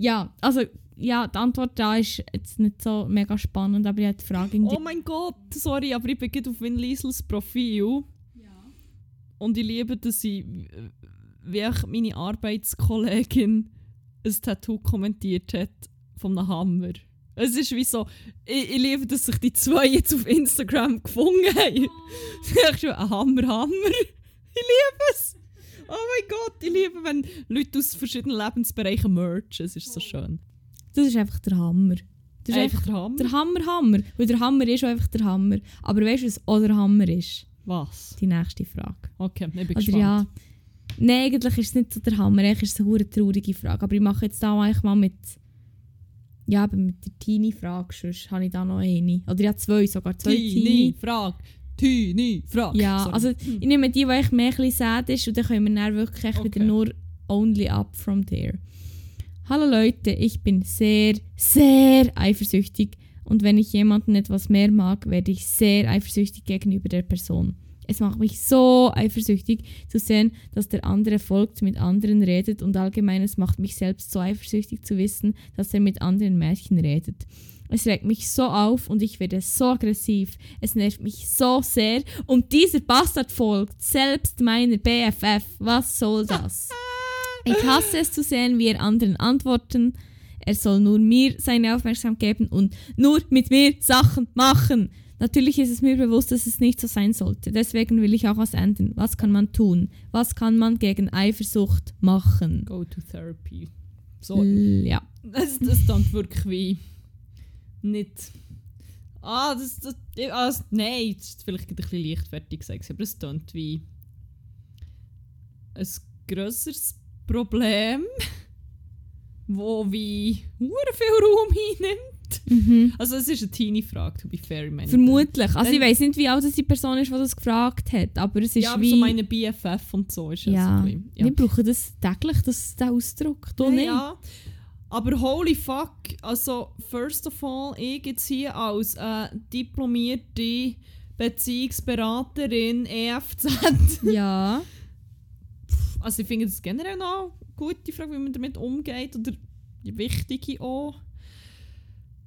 Ja, also ja, die Antwort da ist jetzt nicht so mega spannend, aber ich habe die Frage irgendwie... Oh mein Gott, sorry, aber ich bin gerade auf Win Liesels Profil. Und ich liebe, dass äh, wie auch meine Arbeitskollegin ein Tattoo kommentiert hat von einem Hammer. Es ist wie so, ich, ich liebe, dass sich die zwei jetzt auf Instagram gefunden haben. Oh. schon ein Hammer, Hammer. Ich liebe es. Oh mein Gott, ich liebe, wenn Leute aus verschiedenen Lebensbereichen merchen. Es ist so schön. Das ist einfach der Hammer. Das ist einfach der Hammer. der Hammer Hammer. Weil der Hammer ist auch einfach der Hammer. Aber weißt du, was auch der Hammer ist? Was? Die nächste Frage. Okay, ich bin Oder gespannt. ja... Nein, eigentlich ist es nicht so der Hammer. Eigentlich ist es eine traurige Frage. Aber ich mache jetzt da eigentlich mal mit... Ja, mit der Teenie-Frage, sonst habe ich da noch eine. Oder ja, zwei, sogar zwei Teenie, Teenie, Frage. Ja, Sorry. also Hm. ich nehme die, die echt mehr ein sad ist und dann können wir dann wirklich echt wieder Okay. nur only up from there. Hallo Leute, ich bin sehr, sehr eifersüchtig und wenn ich jemanden etwas mehr mag, werde ich sehr eifersüchtig gegenüber der Person. Es macht mich so eifersüchtig zu sehen, dass der andere folgt, mit anderen redet und allgemein es macht mich selbst so eifersüchtig zu wissen, dass er mit anderen Mädchen redet. Es regt mich so auf und ich werde so aggressiv. Es nervt mich so sehr und dieser Bastard folgt selbst meiner BFF. Was soll das? Ich hasse es zu sehen, wie er anderen antworten. Er soll nur mir seine Aufmerksamkeit geben und nur mit mir Sachen machen. Natürlich ist es mir bewusst, dass es nicht so sein sollte. Deswegen will ich auch was ändern. Was kann man tun? Was kann man gegen Eifersucht machen? Go to therapy. So, L- Ja. das, das dann wirklich wie nicht. Ah, das, das, das nein, das ist vielleicht ein bisschen leichtfertig gesagt, aber es klingt wie ein grösseres Problem, wo wie hure viel Raum einnimmt. Mhm. Also es ist eine Teenie-Frage, to be fair. meine. Vermutlich. Also ich weiß nicht, wie alt die Person ist, die das gefragt hat, aber es ist Ja, aber wie... so meine BFF und so ist ja, ja, so ein bisschen, wir brauchen das täglich, das, den Ausdruck. Du Ja, nicht? Ja. Aber holy fuck, also first of all, ich jetzt hier als äh, diplomierte Beziehungsberaterin EFZ. Ja. Also ich finde das generell noch eine gute Frage, wie man damit umgeht oder die wichtige auch.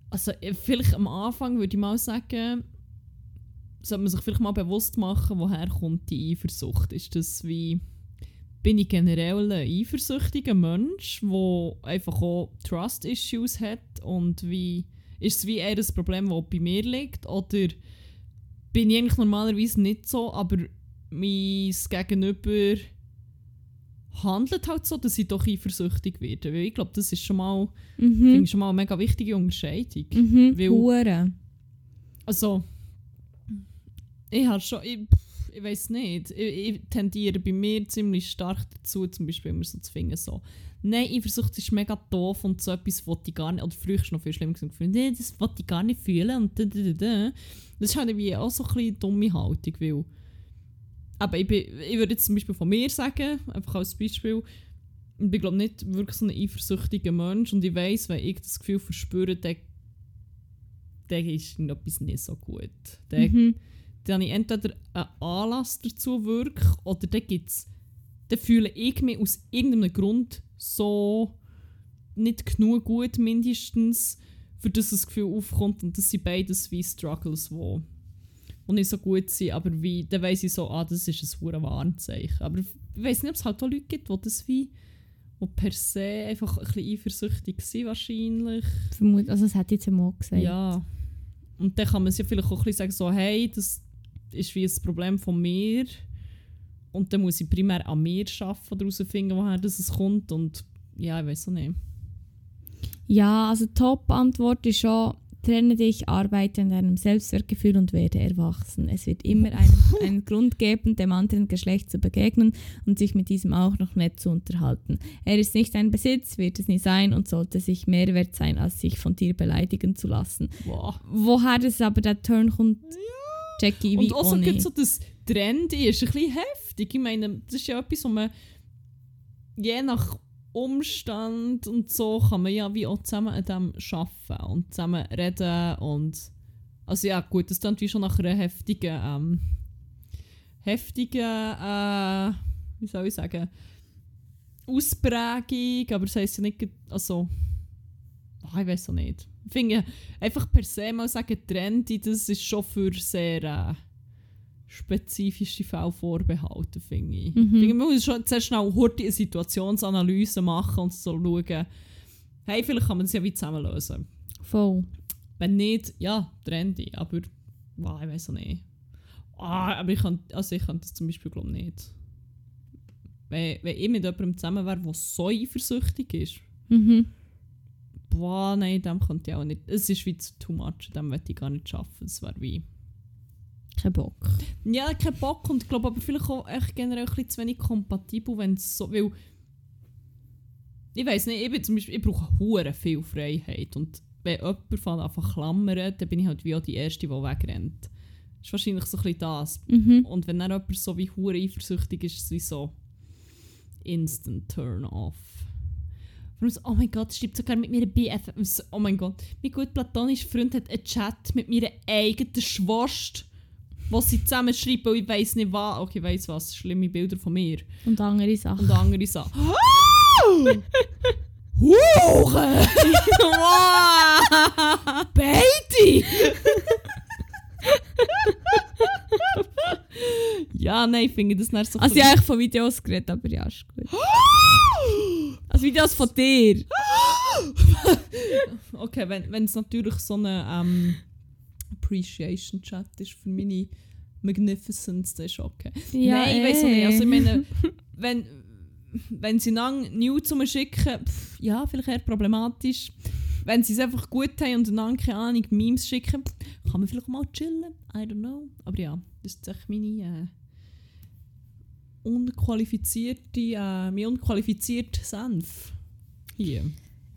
Also äh, vielleicht am Anfang würde ich mal sagen, sollte man sich vielleicht mal bewusst machen, woher kommt die Eifersucht. Ist das wie, bin ich generell ein eifersüchtiger Mensch, der einfach auch Trust-Issues hat und wie, ist es wie eher ein Problem, das bei mir liegt oder bin ich eigentlich normalerweise nicht so, aber mein Gegenüber handelt halt so, dass ich doch eifersüchtig werde. Weil ich glaube, das ist schon mal, Mhm. schon mal eine mega wichtige Unterscheidung. Mhm. Weil- Hure. Also, ich habe schon, ich, ich weiß nicht, ich, ich tendiere bei mir ziemlich stark dazu, zum Beispiel immer so zu finden, so, nein, Eifersucht ist mega doof und so etwas wollte ich gar nicht, oder früher ist noch viel schlimmer gesagt, nee, das wollte ich gar nicht fühlen und da, da, da, da. Das ist halt irgendwie auch so ein bisschen dumme Haltung, weil, aber ich, bin, ich würde jetzt zum Beispiel von mir sagen, einfach als Beispiel, ich bin glaube nicht wirklich so ein eifersüchtiger Mensch und ich weiß, wenn ich das Gefühl verspüre, dann, dann ist etwas nicht so gut. Dann Mhm. Dann habe ich entweder einen Anlass dazu wirklich oder dann gibt's dann fühle ich mich aus irgendeinem Grund so nicht genug gut mindestens, für das das Gefühl aufkommt und das sind beides wie Struggles, wo, wo nicht so gut sind, aber wie, dann weiss ich so, ah, das ist ein hure Warnzeichen. Aber ich weiss nicht, ob es halt auch Leute gibt, die das wie die per se einfach ein bisschen eifersüchtig sind wahrscheinlich. Vermut also das ich jetzt einmal gesagt. Ja. Und dann kann man sich ja vielleicht auch ein bisschen sagen, so, hey, das ist wie ein Problem von mir. Und dann muss ich primär an mir arbeiten oder herausfinden, woher das kommt. Und ja, ich weiß auch nicht. Ja, also Top-Antwort ist schon, trenne dich, arbeite an deinem Selbstwertgefühl und werde erwachsen. Es wird immer einen, einen Grund geben, dem anderen Geschlecht zu begegnen und sich mit diesem auch noch nett zu unterhalten. Er ist nicht dein Besitz, wird es nie sein und sollte sich mehr wert sein, als sich von dir beleidigen zu lassen. Wow. Woher das aber der Turn kommt, Jackie, wie Und auch so, so das Trendy ist ein bisschen heftig. Ich meine, das ist ja etwas, wo man je nach Umstand und so kann man ja wie auch zusammen an dem arbeiten und zusammen reden und also ja gut, das klingt wie schon nach einer heftigen ähm, heftigen äh, wie soll ich sagen Ausprägung, aber das heisst ja nicht, also ah, ich weiß auch nicht. Ich finde einfach per se mal sagen, Trendy, das ist schon für sehr äh, spezifische Fälle vorbehalten, finde ich. Mhm. Finde, man muss schon zuerst schnell eine Situationsanalyse machen und so schauen, hey, vielleicht kann man es ja wie zusammen lösen. Voll. Wenn nicht, ja, Trendy, aber wow, ich weiß auch nicht. Ah, aber ich kann, also ich kann das zum Beispiel glaube nicht. Wenn, wenn ich mit jemandem zusammen wäre, der so eifersüchtig ist, Mhm. Boah, nein, dem könnte ich auch nicht. Es ist wie zu too much, dem möchte ich gar nicht schaffen. Es wäre wie. Kein Bock. Ja, kein Bock und ich glaube aber vielleicht auch echt generell ein bisschen zu wenig kompatibel, wenn es so. Weil. Ich weiß nicht, ich bin zum Beispiel, ich brauche hure viel Freiheit und wenn jemand von einfach klammern, dann bin ich halt wie auch die Erste, die wegrennt. Das ist wahrscheinlich so ein bisschen das. Mhm. Und wenn dann jemand so wie hure eifersüchtig ist, ist es wie so instant turn off. So, oh mein Gott, schreibt sogar mit mir BFF. So, Oh mein Gott, mein gut platonischer Freund hat einen Chat mit meiner eigenen Schwester, wo sie zusammen schreiben und ich weiss nicht was. Okay, ich weiss was, schlimme Bilder von mir. Und andere Sachen. Und andere sagen, Hure! Beide! ja, nein, ich finde das nicht so Also ich habe eigentlich von Videos geredet, aber ja, ist gut. Also Videos von dir. Okay, wenn es natürlich so ein ähm, Appreciation-Chat ist für meine Magnificence, das ist okay. Ja, Nein, ich weiß auch eh. nicht. Also ich meine, wenn, wenn sie lang New zu mir schicken, pff, ja, vielleicht eher problematisch. Wenn sie es einfach gut haben und dann, keine Ahnung, Memes schicken, kann man vielleicht mal chillen. I don't know. Aber ja, das ist echt meine äh, unqualifizierte, äh, mein unqualifizierter Senf. Hier.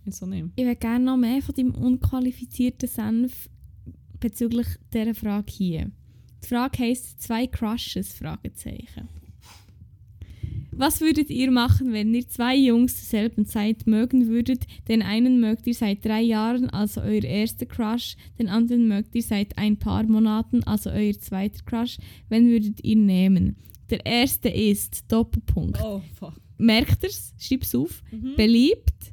Ich so nicht. Ich würde gerne noch mehr von deinem unqualifizierten Senf bezüglich dieser Frage hier. Die Frage heisst zwei Crushes? Fragezeichen. Was würdet ihr machen, wenn ihr zwei Jungs zur selben Zeit mögen würdet? Den einen mögt ihr seit drei Jahren, also euer erster Crush. Den anderen mögt ihr seit ein paar Monaten, also euer zweiter Crush. Wen würdet ihr nehmen? Der erste ist Doppelpunkt. Oh, fuck. Merkt ihr's? Schreib's auf. Mhm. Beliebt,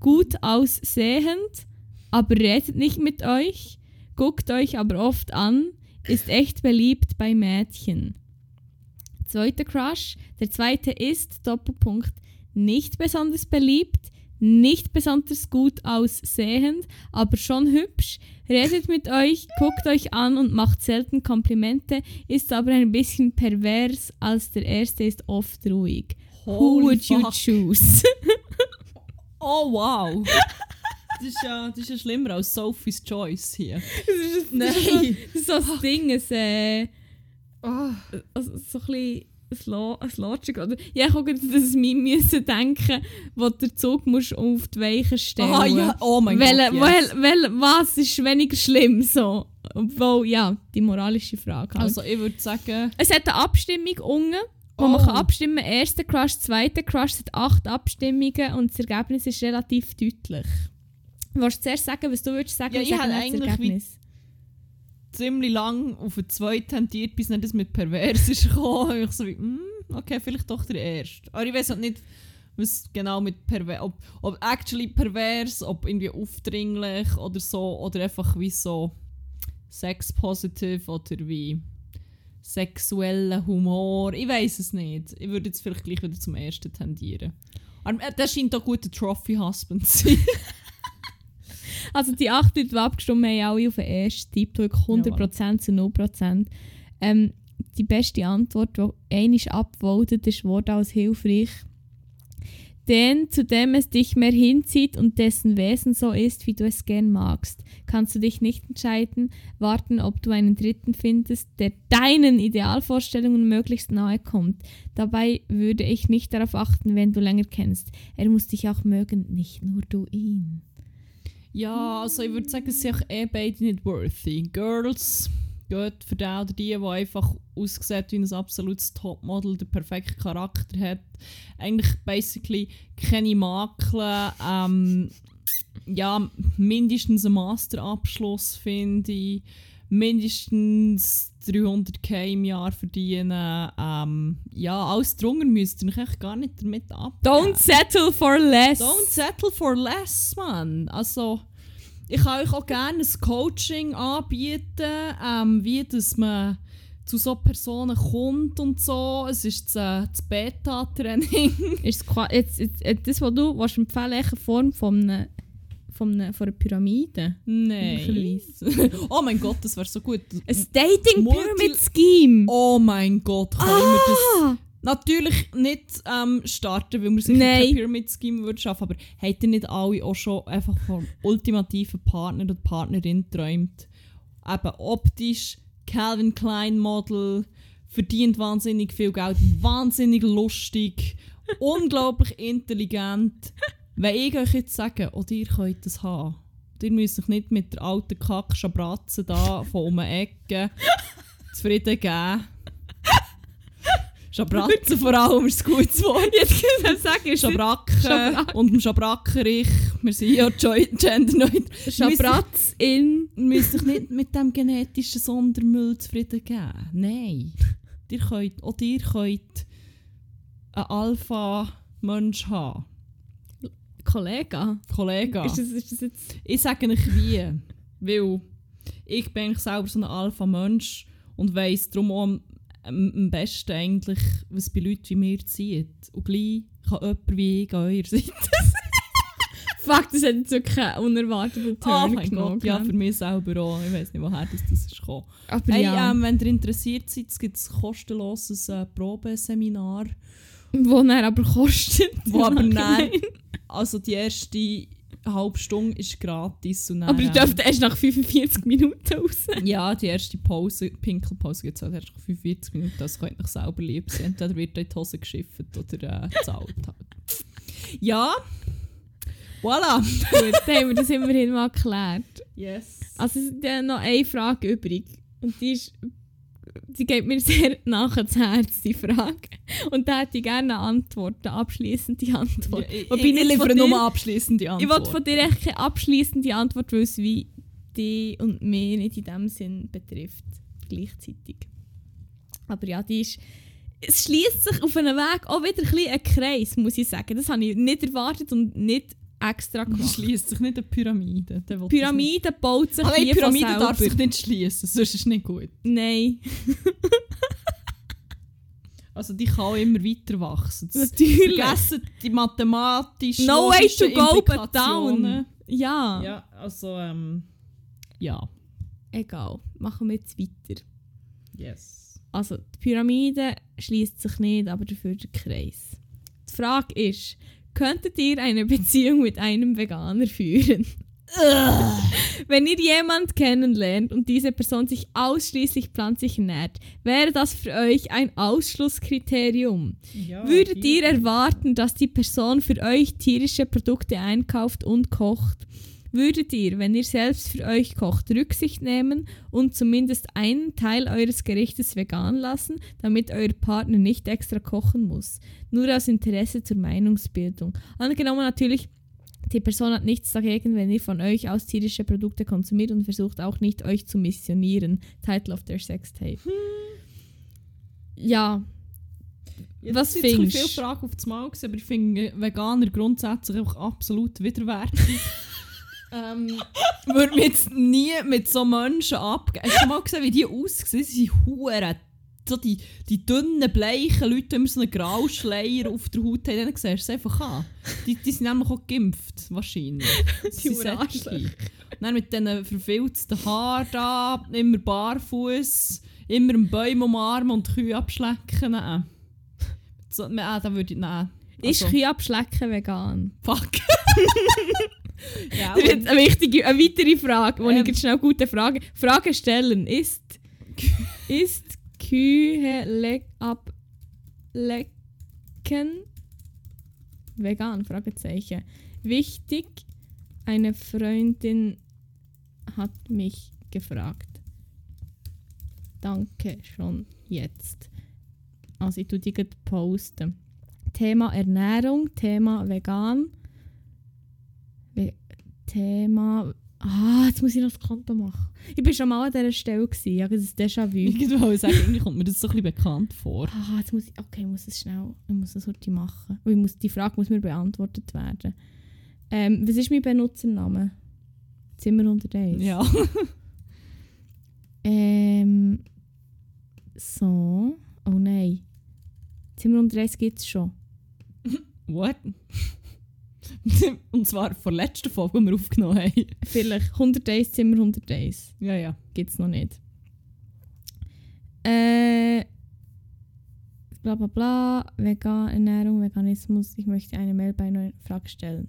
gut aussehend, aber redet nicht mit euch, guckt euch aber oft an, ist echt beliebt bei Mädchen. Zweiter Crush. Der zweite ist, Doppelpunkt, nicht besonders beliebt, nicht besonders gut aussehend, aber schon hübsch, redet mit euch, guckt euch an und macht selten Komplimente, ist aber ein bisschen pervers, als der erste ist oft ruhig. Who Holy would you fuck. choose? Oh, wow. Das ist ja, das ist ja schlimmer als Sophie's Choice hier. Nein! Das ist so das Ding, ein, äh, Oh. also so ein bisschen ein Logic. Oder? Ja, ich habe gerade das Meme müssen denken, wo der Zug musst auf die Weiche stellen Ah, ja. Oh mein Gott, yes. wel- wel- was ist weniger schlimm? So. Obwohl, ja, die moralische Frage. Halt. Also ich würde sagen... es hat eine Abstimmung unten, wo Oh. man kann abstimmen kann. Erster Crush, zweiter Crush, es hat acht Abstimmungen und das Ergebnis ist relativ deutlich. Willst du zuerst sagen, was du würdest sagen? Ja, ich das eigentlich Ergebnis? Ziemlich lang auf den zweiten tendiert, bis dann das mit pervers ist gekommen. Ich so wie, mm, okay, vielleicht doch der erste. Aber ich weiß halt nicht, was genau mit pervers, ob, ob actually pervers, ob irgendwie aufdringlich oder so, oder einfach wie so sexpositive oder wie sexueller Humor. Ich weiß es nicht. Ich würde jetzt vielleicht gleich wieder zum ersten tendieren. Aber äh, der scheint auch guter Trophy-Husband zu sein. Also die acht Leute, die abgestimmt haben, haben alle auf den ersten Tipp, wirklich 100% zu 0%. Ähm, die beste Antwort, die einmal abgevotet ist, wurde als hilfreich. Den, zu dem es dich mehr hinzieht und dessen Wesen so ist, wie du es gern magst, kannst du dich nicht entscheiden, warten, ob du einen Dritten findest, der deinen Idealvorstellungen möglichst nahe kommt. Dabei würde ich nicht darauf achten, wenn du länger kennst. Er muss dich auch mögen, nicht nur du ihn. Ja, also ich würde sagen, es sind eh beide nicht worthy. Girls, geht für den oder die, die einfach aussieht wie ein absolutes Topmodel, den perfekten Charakter hat. Eigentlich basically keine Makel. Ähm, ja, mindestens einen Masterabschluss finde ich. Mindestens 300k im Jahr verdienen. Ähm, ja, alles drunter müsst ihr echt gar nicht damit ab. Don't settle for less. Don't settle for less, man. Also, ich kann euch auch gerne ein Coaching anbieten, ähm, wie dass man zu so Personen kommt und so. Es ist das, äh, das Beta-Training. Ist qua- jetzt, jetzt, das, was du willst empfehlen eine Form von, einer, von, einer, von einer Pyramide? Nein. Oh mein Gott, das wäre so gut. Ein Dating Pyramid Scheme! Oh mein Gott, können wir das Ah! natürlich nicht ähm, starten, weil wir sicher Nein. kein Pyramid-Scheme würden schaffen. Aber habt ihr nicht alle auch schon einfach vom ultimativen Partner oder Partnerin geträumt? Eben optisch, Calvin Klein Model, verdient wahnsinnig viel Geld, wahnsinnig lustig, unglaublich intelligent. Wenn ich euch jetzt sage, oder ihr könnt das haben, ihr müsst euch nicht mit der alten Kack-Schabratze da von um die Ecke zufrieden geben. Schabratze vor allem ist ein gutes Wort. Jetzt kann ich sagen, Schabracken und dem Schabrackerich. Wir sind ja genderneutral. Schabratz in. Ihr müsst euch nicht mit dem genetischen Sondermüll zufrieden geben. Nein. Ihr könnt, auch ihr könnt einen Alpha-Mensch haben. Kollega. Kollege. Ist, das, ist das jetzt. Ich sage euch wie. Weil ich bin eigentlich selber so ein Alpha-Mensch und weiss darum auch am, am besten eigentlich, was bei Leuten wie mir zieht. Und gleich kann jemand wie ich an eurer Seite. Fuck, das hat jetzt wirklich einen unerwarteten Turn Oh mein. Gott, ja, für mich selber auch. Ich weiß nicht, woher das, das ist gekommen. Aber Hey, ja, ähm, wenn ihr interessiert seid, es gibt ein kostenloses äh, Probeseminar, wo er aber kostet. wo aber Nein. also die erste halbe Stunde ist gratis. Und Aber ihr ähm, dürft erst nach 45 Minuten raus. Ja, die erste Pause, Pinkelpause gibt es halt erst nach 45 Minuten, das könnt ihr euch selber lieb sein. Entweder wird in die Hose geschifft oder äh, gezahlt. Halt. Ja, voilà. Gut, dann haben wir das immerhin mal geklärt. Yes. Also es ist noch eine Frage übrig. Und die ist, die geht mir sehr nach ans Herz, die Frage. Und da hätte ich gerne eine Antwort, eine abschließende Antwort. ich, Wobei ich, ich liefere nur abschließende Ich Antwort. wollte von dir echt keine abschließende Antwort, weil es wie dich und mich nicht in dem Sinn betrifft. Gleichzeitig. Aber ja, die ist. Es schließt sich auf einem Weg auch wieder ein bisschen ein Kreis, muss ich sagen. Das habe ich nicht erwartet und nicht extra gemacht. schließt sich nicht eine Pyramide. Pyramide baut sich nein, hier von Pyramide darf sich nicht schließen, sonst ist es nicht gut. Nein, Also die kann auch immer weiter wachsen. Das natürlich. Vergessen die mathematischen No way to go but down. Ja. Ja, also ähm, ja. Egal, machen wir jetzt weiter. Yes. Also, die Pyramide schließt sich nicht, aber dafür der Kreis. Die Frage ist, könntet ihr eine Beziehung mit einem Veganer führen? Wenn ihr jemanden kennenlernt und diese Person sich ausschließlich pflanzlich ernährt, wäre das für euch ein Ausschlusskriterium. Ja, Würdet ihr erwarten, dass die Person für euch tierische Produkte einkauft und kocht? Würdet ihr, wenn ihr selbst für euch kocht, Rücksicht nehmen und zumindest einen Teil eures Gerichtes vegan lassen, damit euer Partner nicht extra kochen muss? Nur aus Interesse zur Meinungsbildung. Angenommen natürlich, die Person hat nichts dagegen, wenn ihr von euch aus tierische Produkte konsumiert und versucht auch nicht euch zu missionieren. Title of their Sextape. Ja, Jetzt Was sind jetzt ein findest du? viele Fragen auf das Mal, aber ich finde Veganer grundsätzlich einfach absolut widerwärtig. ähm, würde mich jetzt nie mit so Menschen abgeben. Hast du mal gesehen, wie die aussehen? Sie sind hure so die, die dünnen, bleichen Leute, die immer so einen Grauschleier auf der Haut haben, dann siehst du es einfach an. Die, die sind nämlich auch geimpft, wahrscheinlich. Die sind. Dann mit diesen verfilzten Haaren da, immer barfuß, immer einen Baum umarmen und Kühe abschlecken. Nein. So, nein, da würde ich, nein. ist Also, Kühe abschlecken vegan? Fuck. ja, Das ist jetzt eine wichtige, eine weitere Frage, wo Ähm. ich jetzt schnell gute Frage, Frage stellen. Ist, ist Kühe le ablecken vegan? Fragezeichen. Wichtig, eine Freundin hat mich gefragt. Danke, schon jetzt. Also ich tue die posten. Thema Ernährung, Thema vegan. Thema. Ah, jetzt muss ich noch das Konto machen. Ich war schon mal an dieser Stelle. Gewesen. Ja, das ist Déjà-vu. ich wollte sagen, irgendwie kommt mir das so ein bisschen bekannt vor. Ah, jetzt muss ich. Okay, ich muss es schnell. Ich muss das heute machen. Ich muss, die Frage muss mir beantwortet werden. Ähm, was ist mein Benutzername? Zimmer 101. Ja. Ähm. So. Oh nein. Zimmer 101 gibt es schon. What? Und zwar vor der letzten Folge, die wir aufgenommen haben. Vielleicht 101 Zimmer 101. Ja, ja. Gibt es noch nicht. Äh. Bla bla bla. Vegan, Ernährung, Veganismus. Ich möchte eine Mail bei einer Frage stellen.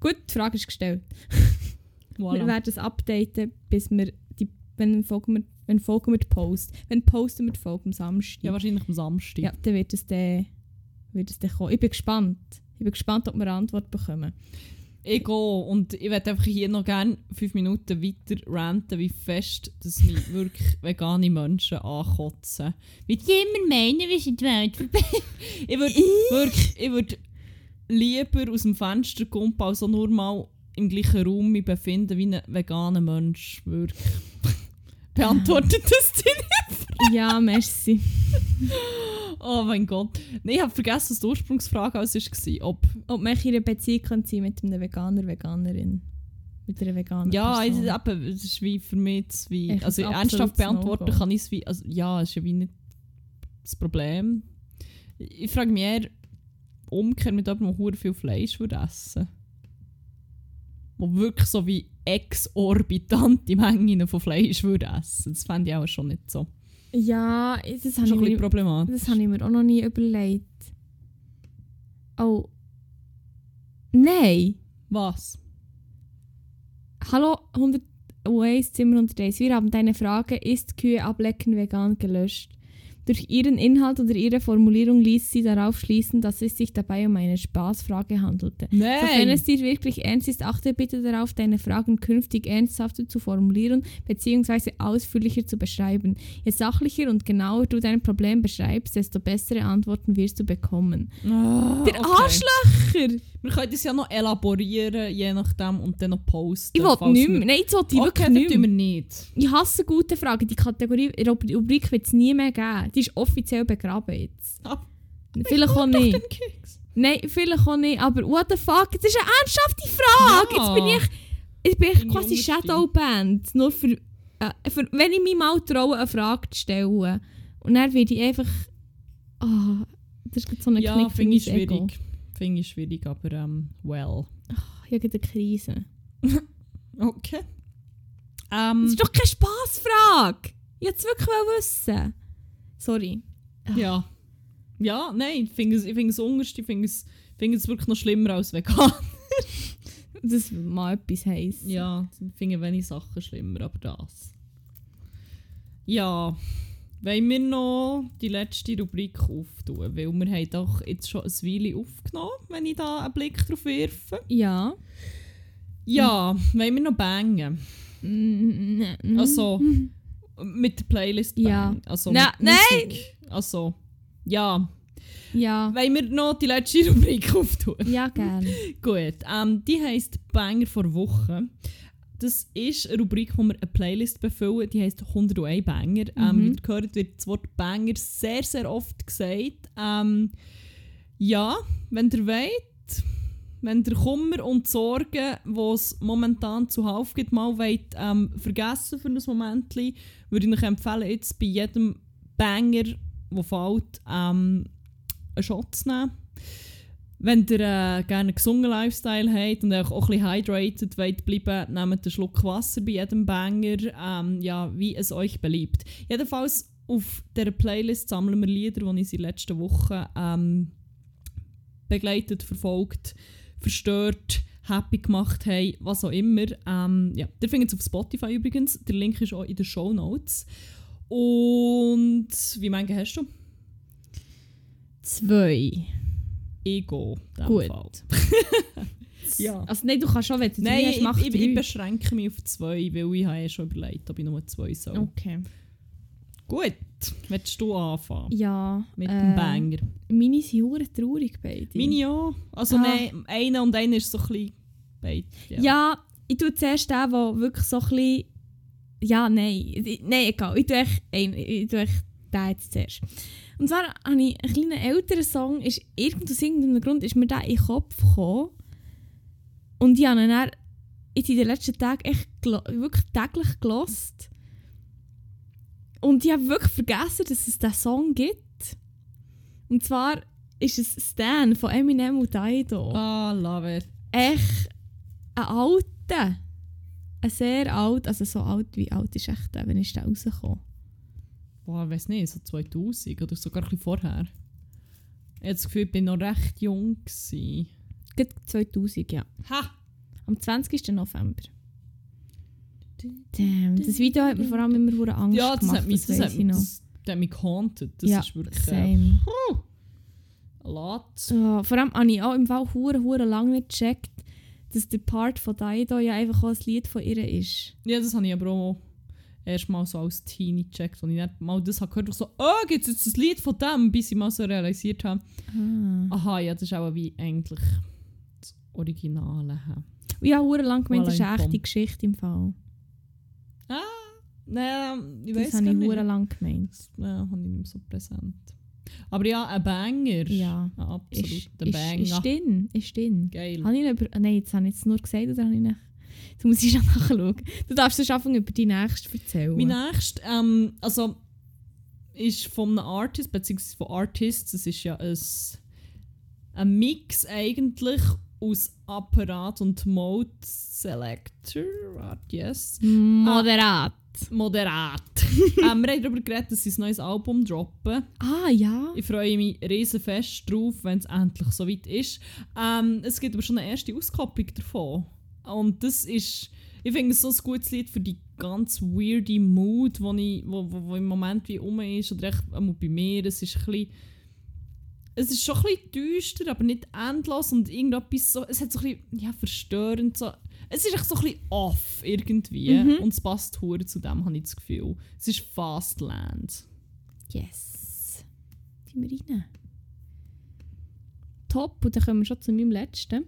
Gut, die Frage ist gestellt. Wir Voilà. werden es updaten, bis wir die. Wenn folgen wir, wenn folgen wir die Post. Wenn posten wir die Folge am Samstag. Ja, wahrscheinlich am Samstag. Ja, dann wird es dann, wird es dann kommen. Ich bin gespannt. Ich bin gespannt, ob wir eine Antwort bekommen. Ich gehe und ich werde einfach hier noch gerne fünf Minuten weiter ranten, wie fest, dass mich wirklich vegane Menschen ankotzen. Wie die immer meinen, wir sind die Welt vorbei. Ich würde wirklich, ich würde lieber aus dem Fenster kumpen, als nur mal im gleichen Raum mich befinden wie ein veganer Mensch. Wirklich. Beantwortet das dir Ja, merci. Oh mein Gott. Nein, ich habe vergessen, was die Ursprungsfrage als war. Ob, Ob man in einer Beziehung sein mit einem Veganer, Veganerin. Mit einer veganen ja, es ist, eben, es ist wie für mich wie. Echt Also ernsthaft beantworten kann ich es wie. Also, ja, es ist ja wie nicht das Problem. Ich ich frage mich eher umgekehrt mit jemandem, der viel Fleisch würde essen Wo wirklich so wie exorbitante Mengen von Fleisch würde essen. Das fände ich auch schon nicht so. Ja, das habe ich, mir- problematisch. das habe ich mir auch noch nie überlegt. Oh. Nein! Was? Hallo 101 Zimmer 101. Wir haben deine Frage, ist Kühe ablecken vegan gelöscht? Durch ihren Inhalt oder ihre Formulierung ließ sie darauf schließen, dass es sich dabei um eine Spaßfrage handelte. Sofern Nein! es dir wirklich ernst ist, achte bitte darauf, deine Fragen künftig ernsthafter zu formulieren bzw. ausführlicher zu beschreiben. Je sachlicher und genauer du dein Problem beschreibst, desto bessere Antworten wirst du bekommen. Ah, Der okay. Arschlöcher! Wir können das ja noch elaborieren, je nachdem, und dann noch posten. Ich will nicht mehr. Nein, jetzt will ich Okay, wirklich nicht mehr. wir nicht. Ich hasse gute Fragen. Die Kategorie Rubri- Rubrik wird es nie mehr geben. Die ist offiziell begraben jetzt. Ah, Vielleicht auch nicht. Nein, vielleicht auch nicht. Aber what the fuck? Das ist eine ernsthafte Frage. Ja. Jetzt bin ich, jetzt bin ich ich quasi. Shadowband. Nur für, äh, für... Wenn ich mich mal traue, eine Frage zu stellen. Und dann werde ich einfach... Ah, das ist so ein Ja, Knick für finde ich mein Ego. schwierig. Finde ich schwierig, aber ähm, well. Ich habe eine Krise. Okay. Das Ähm, ist doch keine Spassfrage. Ich wollte es wirklich mal wissen. Sorry. ja. Ja, nein, ich finde es, ich es unterst, ich finde es, es wirklich noch schlimmer als vegan. Das mal etwas heisst. ja, ich finde wenig Sachen schlimmer, aber das. Ja, wollen wir noch die letzte Rubrik auftun? Weil wir haben doch jetzt schon ein Weile aufgenommen, wenn ich da einen Blick drauf werfe. Ja. Ja, wollen wir noch bangen? Mm, Also, mit der Playlist Ja. bangen. Also, Na- Musik. Also, ja. Ja. Wollen wir noch die letzte Rubrik auftun? Ja, gerne. Gut, ähm, die heisst Banger vor Woche. Das ist eine Rubrik, wo wir eine Playlist befüllen. Die heisst 101 Banger. Ähm, Mhm. Wie ihr gehört, wird das Wort Banger sehr, sehr oft gesagt. Ähm, ja, wenn ihr wollt, wenn ihr Kummer und Sorgen, die es momentan zuhauf gibt, mal wollt, ähm, vergessen für ein Moment, würde ich euch empfehlen, jetzt bei jedem Banger, der fällt, ähm, einen Shot zu nehmen. Wenn ihr äh, gerne einen gesungen Lifestyle habt und euch auch ein bisschen hydrated wollt bleiben, nehmt einen Schluck Wasser bei jedem Banger, ähm, ja, wie es euch beliebt. Jedenfalls auf dieser Playlist sammeln wir Lieder, die ich in den letzten Wochen ähm, begleitet, verfolgt, verstört, happy gemacht haben, was auch immer. Ähm, ja, ihr findet es auf Spotify übrigens. Der Link ist auch in den Show Notes. Und wie mange hast du? Zwei. Ego. Gut. Fall. Ja. Also nein, du kannst schon, wenn du Nein, hast, ich, mach ich, ich beschränke mich auf zwei, weil ich habe ja schon überlegt, ob ich nur zwei soll. Okay. Gut, willst du anfangen? Ja. Mit äh, dem Banger. Meine sind hure traurig beide. Meine ja. Also Ah. nein, einer und einer ist so ein bisschen beide. Ja. Ja, ich tue zuerst den, der wirklich so ein bisschen... Ja, nein. Nein, egal. Ich tue echt, ich tue echt den jetzt zuerst. Und zwar habe ich einen kleinen älteren Song, ist irgend aus irgendeinem Grund ist mir der in den Kopf gekommen. Und ich habe ihn dann in den letzten Tagen echt wirklich täglich gelost. Und ich habe wirklich vergessen, dass es diesen Song gibt. Und zwar ist es Stan von Eminem und Dido Ah, love it. echt ein alter. Ein sehr alt, also so alt wie alt ist echt der, wenn ist der rausgekommen? Boah, ich weiß nicht, so 2000 oder sogar ein bisschen vorher. Ich habe das Gefühl, ich bin noch recht jung. Gewesen. Gerade 2000, ja. Ha! Am 20. November. Damn, das Video hat mir vor allem immer hure Angst Ja, das gemacht, hat mich, das weiss hat ich mich, noch. das, das hat mich gehauntet. Das ja, ist wirklich äh, same. ein Lot. Ja, vor allem habe ich auch im Fall hure hure lange nicht gecheckt, dass der Part von Daido ja einfach auch ein Lied von ihr ist. Ja, das habe ich aber auch erst mal so als Teenie gecheckt, als ich nicht mal das habe gehört und so, oh, gibt es jetzt ein Lied von dem, bis ich mal so realisiert habe, Ah. aha, ja, das ist auch wie eigentlich das Originale. Ja, hure lang gemeint, das ist eine echte. Geschichte im Fall. Ah, naja, ich Das weiß habe gar ich nicht. hure lang gemeint. Das ja, habe ich nicht mehr so präsent. Aber ja, ein Banger. Ja. Ein absolut Ist, ein ist, Banger. ist drin, ist drin. Geil. Habe ich über... ah, Nein, jetzt habe ich es nur gesagt oder habe ich nicht... Jetzt muss ich schon nachschauen. Du darfst es anfangen über die nächste erzählen. Mein nächstes, ähm, also, ist von einem Artist, beziehungsweise von Artists, es ist ja ein, ein Mix eigentlich aus Apparat und Mode Selector. Warte, yes. Moderat. Moderat. ähm, wir haben darüber geredet, dass sie ein neues Album droppen. Ah, ja. Ich freue mich riesen fest drauf, wenn es endlich soweit ist. Ähm, es gibt aber schon eine erste Auskopplung davon. Und das ist, ich finde es so ein gutes Lied für die ganz weirde Mood, wo, ich, wo, wo, wo im Moment wie um ist. Oder echt bei mir. Es ist ein bisschen, es ist schon ein bisschen düster, aber nicht endlos. Und irgendetwas so, es hat so ein bisschen, ja, verstörend so. Es ist echt so ein bisschen off irgendwie. Mhm. Und es passt hure zu dem, habe ich das Gefühl. Es ist Fastland. Yes. Die wir rein. Top, und dann kommen wir schon zu meinem letzten.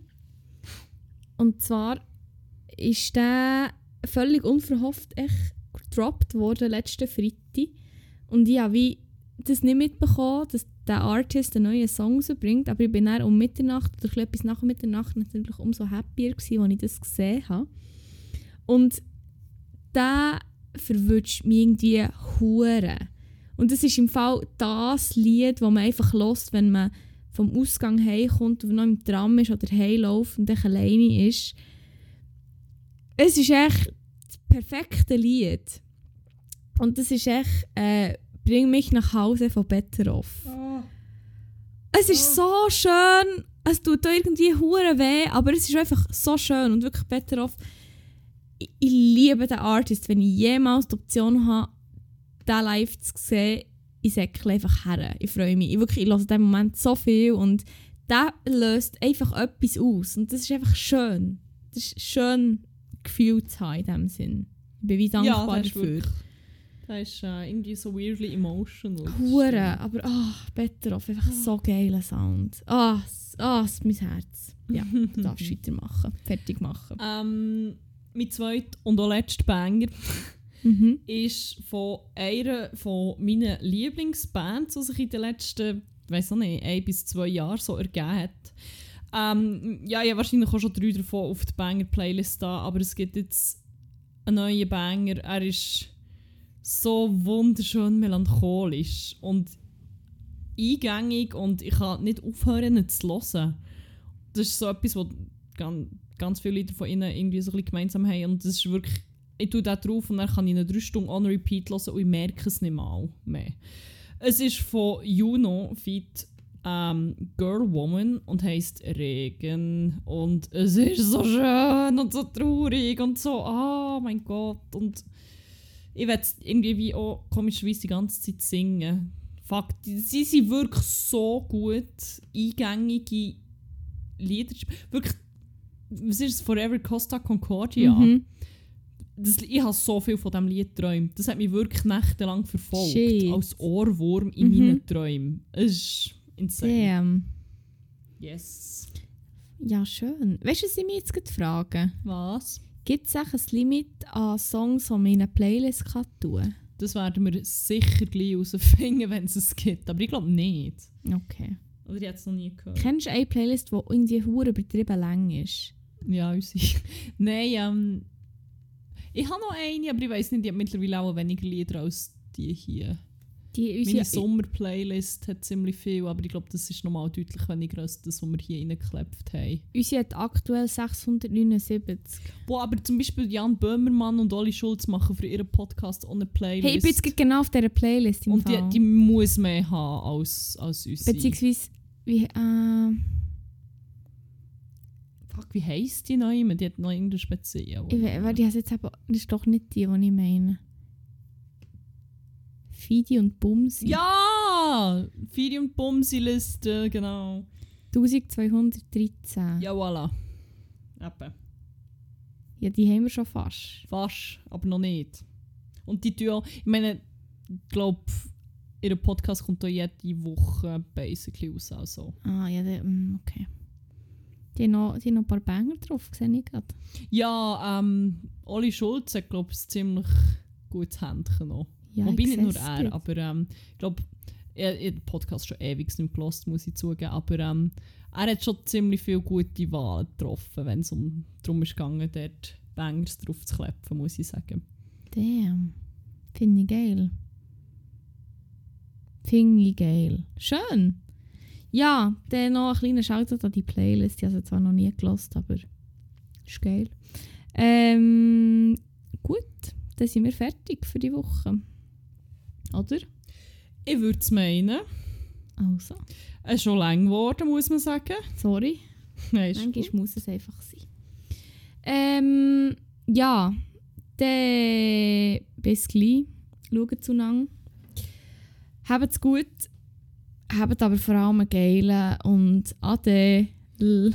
Und zwar ist der völlig unverhofft echt gedroppt worden letzten Freitag. Und ich habe das nicht mitbekommen, dass der Artist einen neuen Song rausbringt. Aber ich bin dann um Mitternacht oder etwas nach Mitternacht natürlich umso happier gewesen, als ich das gesehen habe. Und der verwünscht mich irgendwie hure. Und das ist im Fall das Lied, das man einfach lost, wenn man vom Ausgang heimkommt und noch im Tram ist oder heimläuft und dann alleine ist. Es ist echt das perfekte Lied. Und das ist echt äh, «Bring mich nach Hause» von Betteroff. Es ist so schön. Es tut auch irgendwie hure weh, aber es ist einfach so schön und wirklich Betteroff. Ich, ich liebe den Artist. Wenn ich jemals die Option habe, den live zu sehen, ich säckle einfach her. Ich freue mich. Ich, wirklich, ich höre in diesem Moment so viel und der löst einfach etwas aus. Und das ist einfach schön. Das ist schön Gefühl zu haben in diesem Sinn. Ich bin wie dankbar das ist dafür. Das ist äh, irgendwie so weirdly emotional. Hure, aber ah, Betteroff, einfach so geiler Sound. Ah, s- ah, s- mein Herz. Ja, du darfst weitermachen, fertig machen. Ähm, mein zweiter und auch letzter Banger Mhm. ist von einer von meinen Lieblingsbands, die sich in den letzten, ich weiß nicht, ein bis zwei Jahren so ergeben hat. Ähm, ja, ich habe wahrscheinlich auch schon drei davon auf der Banger-Playlist da, aber es gibt jetzt einen neuen Banger. Er ist so wunderschön melancholisch und eingängig und ich kann nicht aufhören, ihn zu hören. Das ist so etwas, was ganz, ganz viele Leute von ihnen irgendwie so ein bisschen gemeinsam haben und das ist wirklich ich tue da drauf und dann kann ich ihn drei Stunden on repeat hören und ich merke es nicht mal mehr. Es ist von Juno feat ähm, Girl Woman und heisst Regen und es ist so schön und so traurig und so, oh mein Gott und ich werde irgendwie wie auch komischerweise die ganze Zeit singen. Fuck, sie sind wirklich so gut, eingängige Lieder. Wirklich, was ist es? Forever Costa Concordia Mhm. das, ich habe so viel von diesem Lied geträumt. Das hat mich wirklich nächtelang verfolgt. Shit. Als Ohrwurm in Mhm. meinen Träumen. Es ist insane. Damn. Yes. Ja, schön. Weißt du, was ich mich jetzt gerade frage? Was? Gibt es ein Limit an Songs, die man in eine Playlist kann tun kann? Das werden wir sicher gleich herausfinden, wenn es es gibt. Aber ich glaube nicht. Okay. Oder ich habe es noch nie gehört. Kennst du eine Playlist, die irgendwie hure übertrieben lang ist? Ja, unsere. Nein, ähm. Ich habe noch eine, aber ich weiß nicht, ich habe mittlerweile auch weniger Lieder als die hier. Die, Meine Sommer-Playlist hat ziemlich viel, aber ich glaube, das ist nochmal deutlich weniger als das, was wir hier reingeklebt haben. unsere hat aktuell 679. Wo aber zum Beispiel Jan Böhmermann und Oli Schulz machen für ihren Podcast ohne Playlist. Hey, ich bin jetzt genau auf dieser Playlist im und die, Fall. die muss mehr haben als, als unsere. Beziehungsweise, wie, äh, Fuck, wie heisst die neue? Die hat noch irgendeine spezielle. ich, we- warte, ich habe jetzt aber, das ist doch nicht die, die ich meine. Fidi und Bumsi. Ja! Firi und Bumsi-Liste, genau. 1213. Ja, voilà. Eben. Ja, die haben wir schon fast. Fast, aber noch nicht. Und die tun auch, ich meine, ich glaube, ihr Podcast kommt auch jede Woche basically raus. Also. Ah, ja, der, mm, okay. Die haben noch, die haben noch ein paar Banger drauf, sehe ich gerade. Ja, ähm, Oli Schulz hat, glaube ich, ein ziemlich gutes Händchen noch. Ja, Wobei ich nicht nur er, aber ähm, ich glaube, er hat den Podcast schon ewig nicht gelost, muss ich zugeben. Aber ähm, er hat schon ziemlich viele gute Wahlen getroffen, wenn es um, darum ist gegangen, dort Bangers drauf zu klepfen, muss ich sagen. Damn. Finde ich geil. Finde ich geil. Schön. Ja, dann noch ein kleiner Shoutout an die Playlist. Ich habe sie zwar noch nie gelost, aber ist geil. Ähm, gut, dann sind wir fertig für die Woche. Oder? Ich würde es meinen. Also, Es ist schon lang geworden, muss man sagen. sorry. Nein, ist Manchmal gut. muss es einfach sein. Ähm, ja, dann bis gleich. Schaut zueinander. Habt's gut. Habt aber vor allem einen geilen und Ade. L.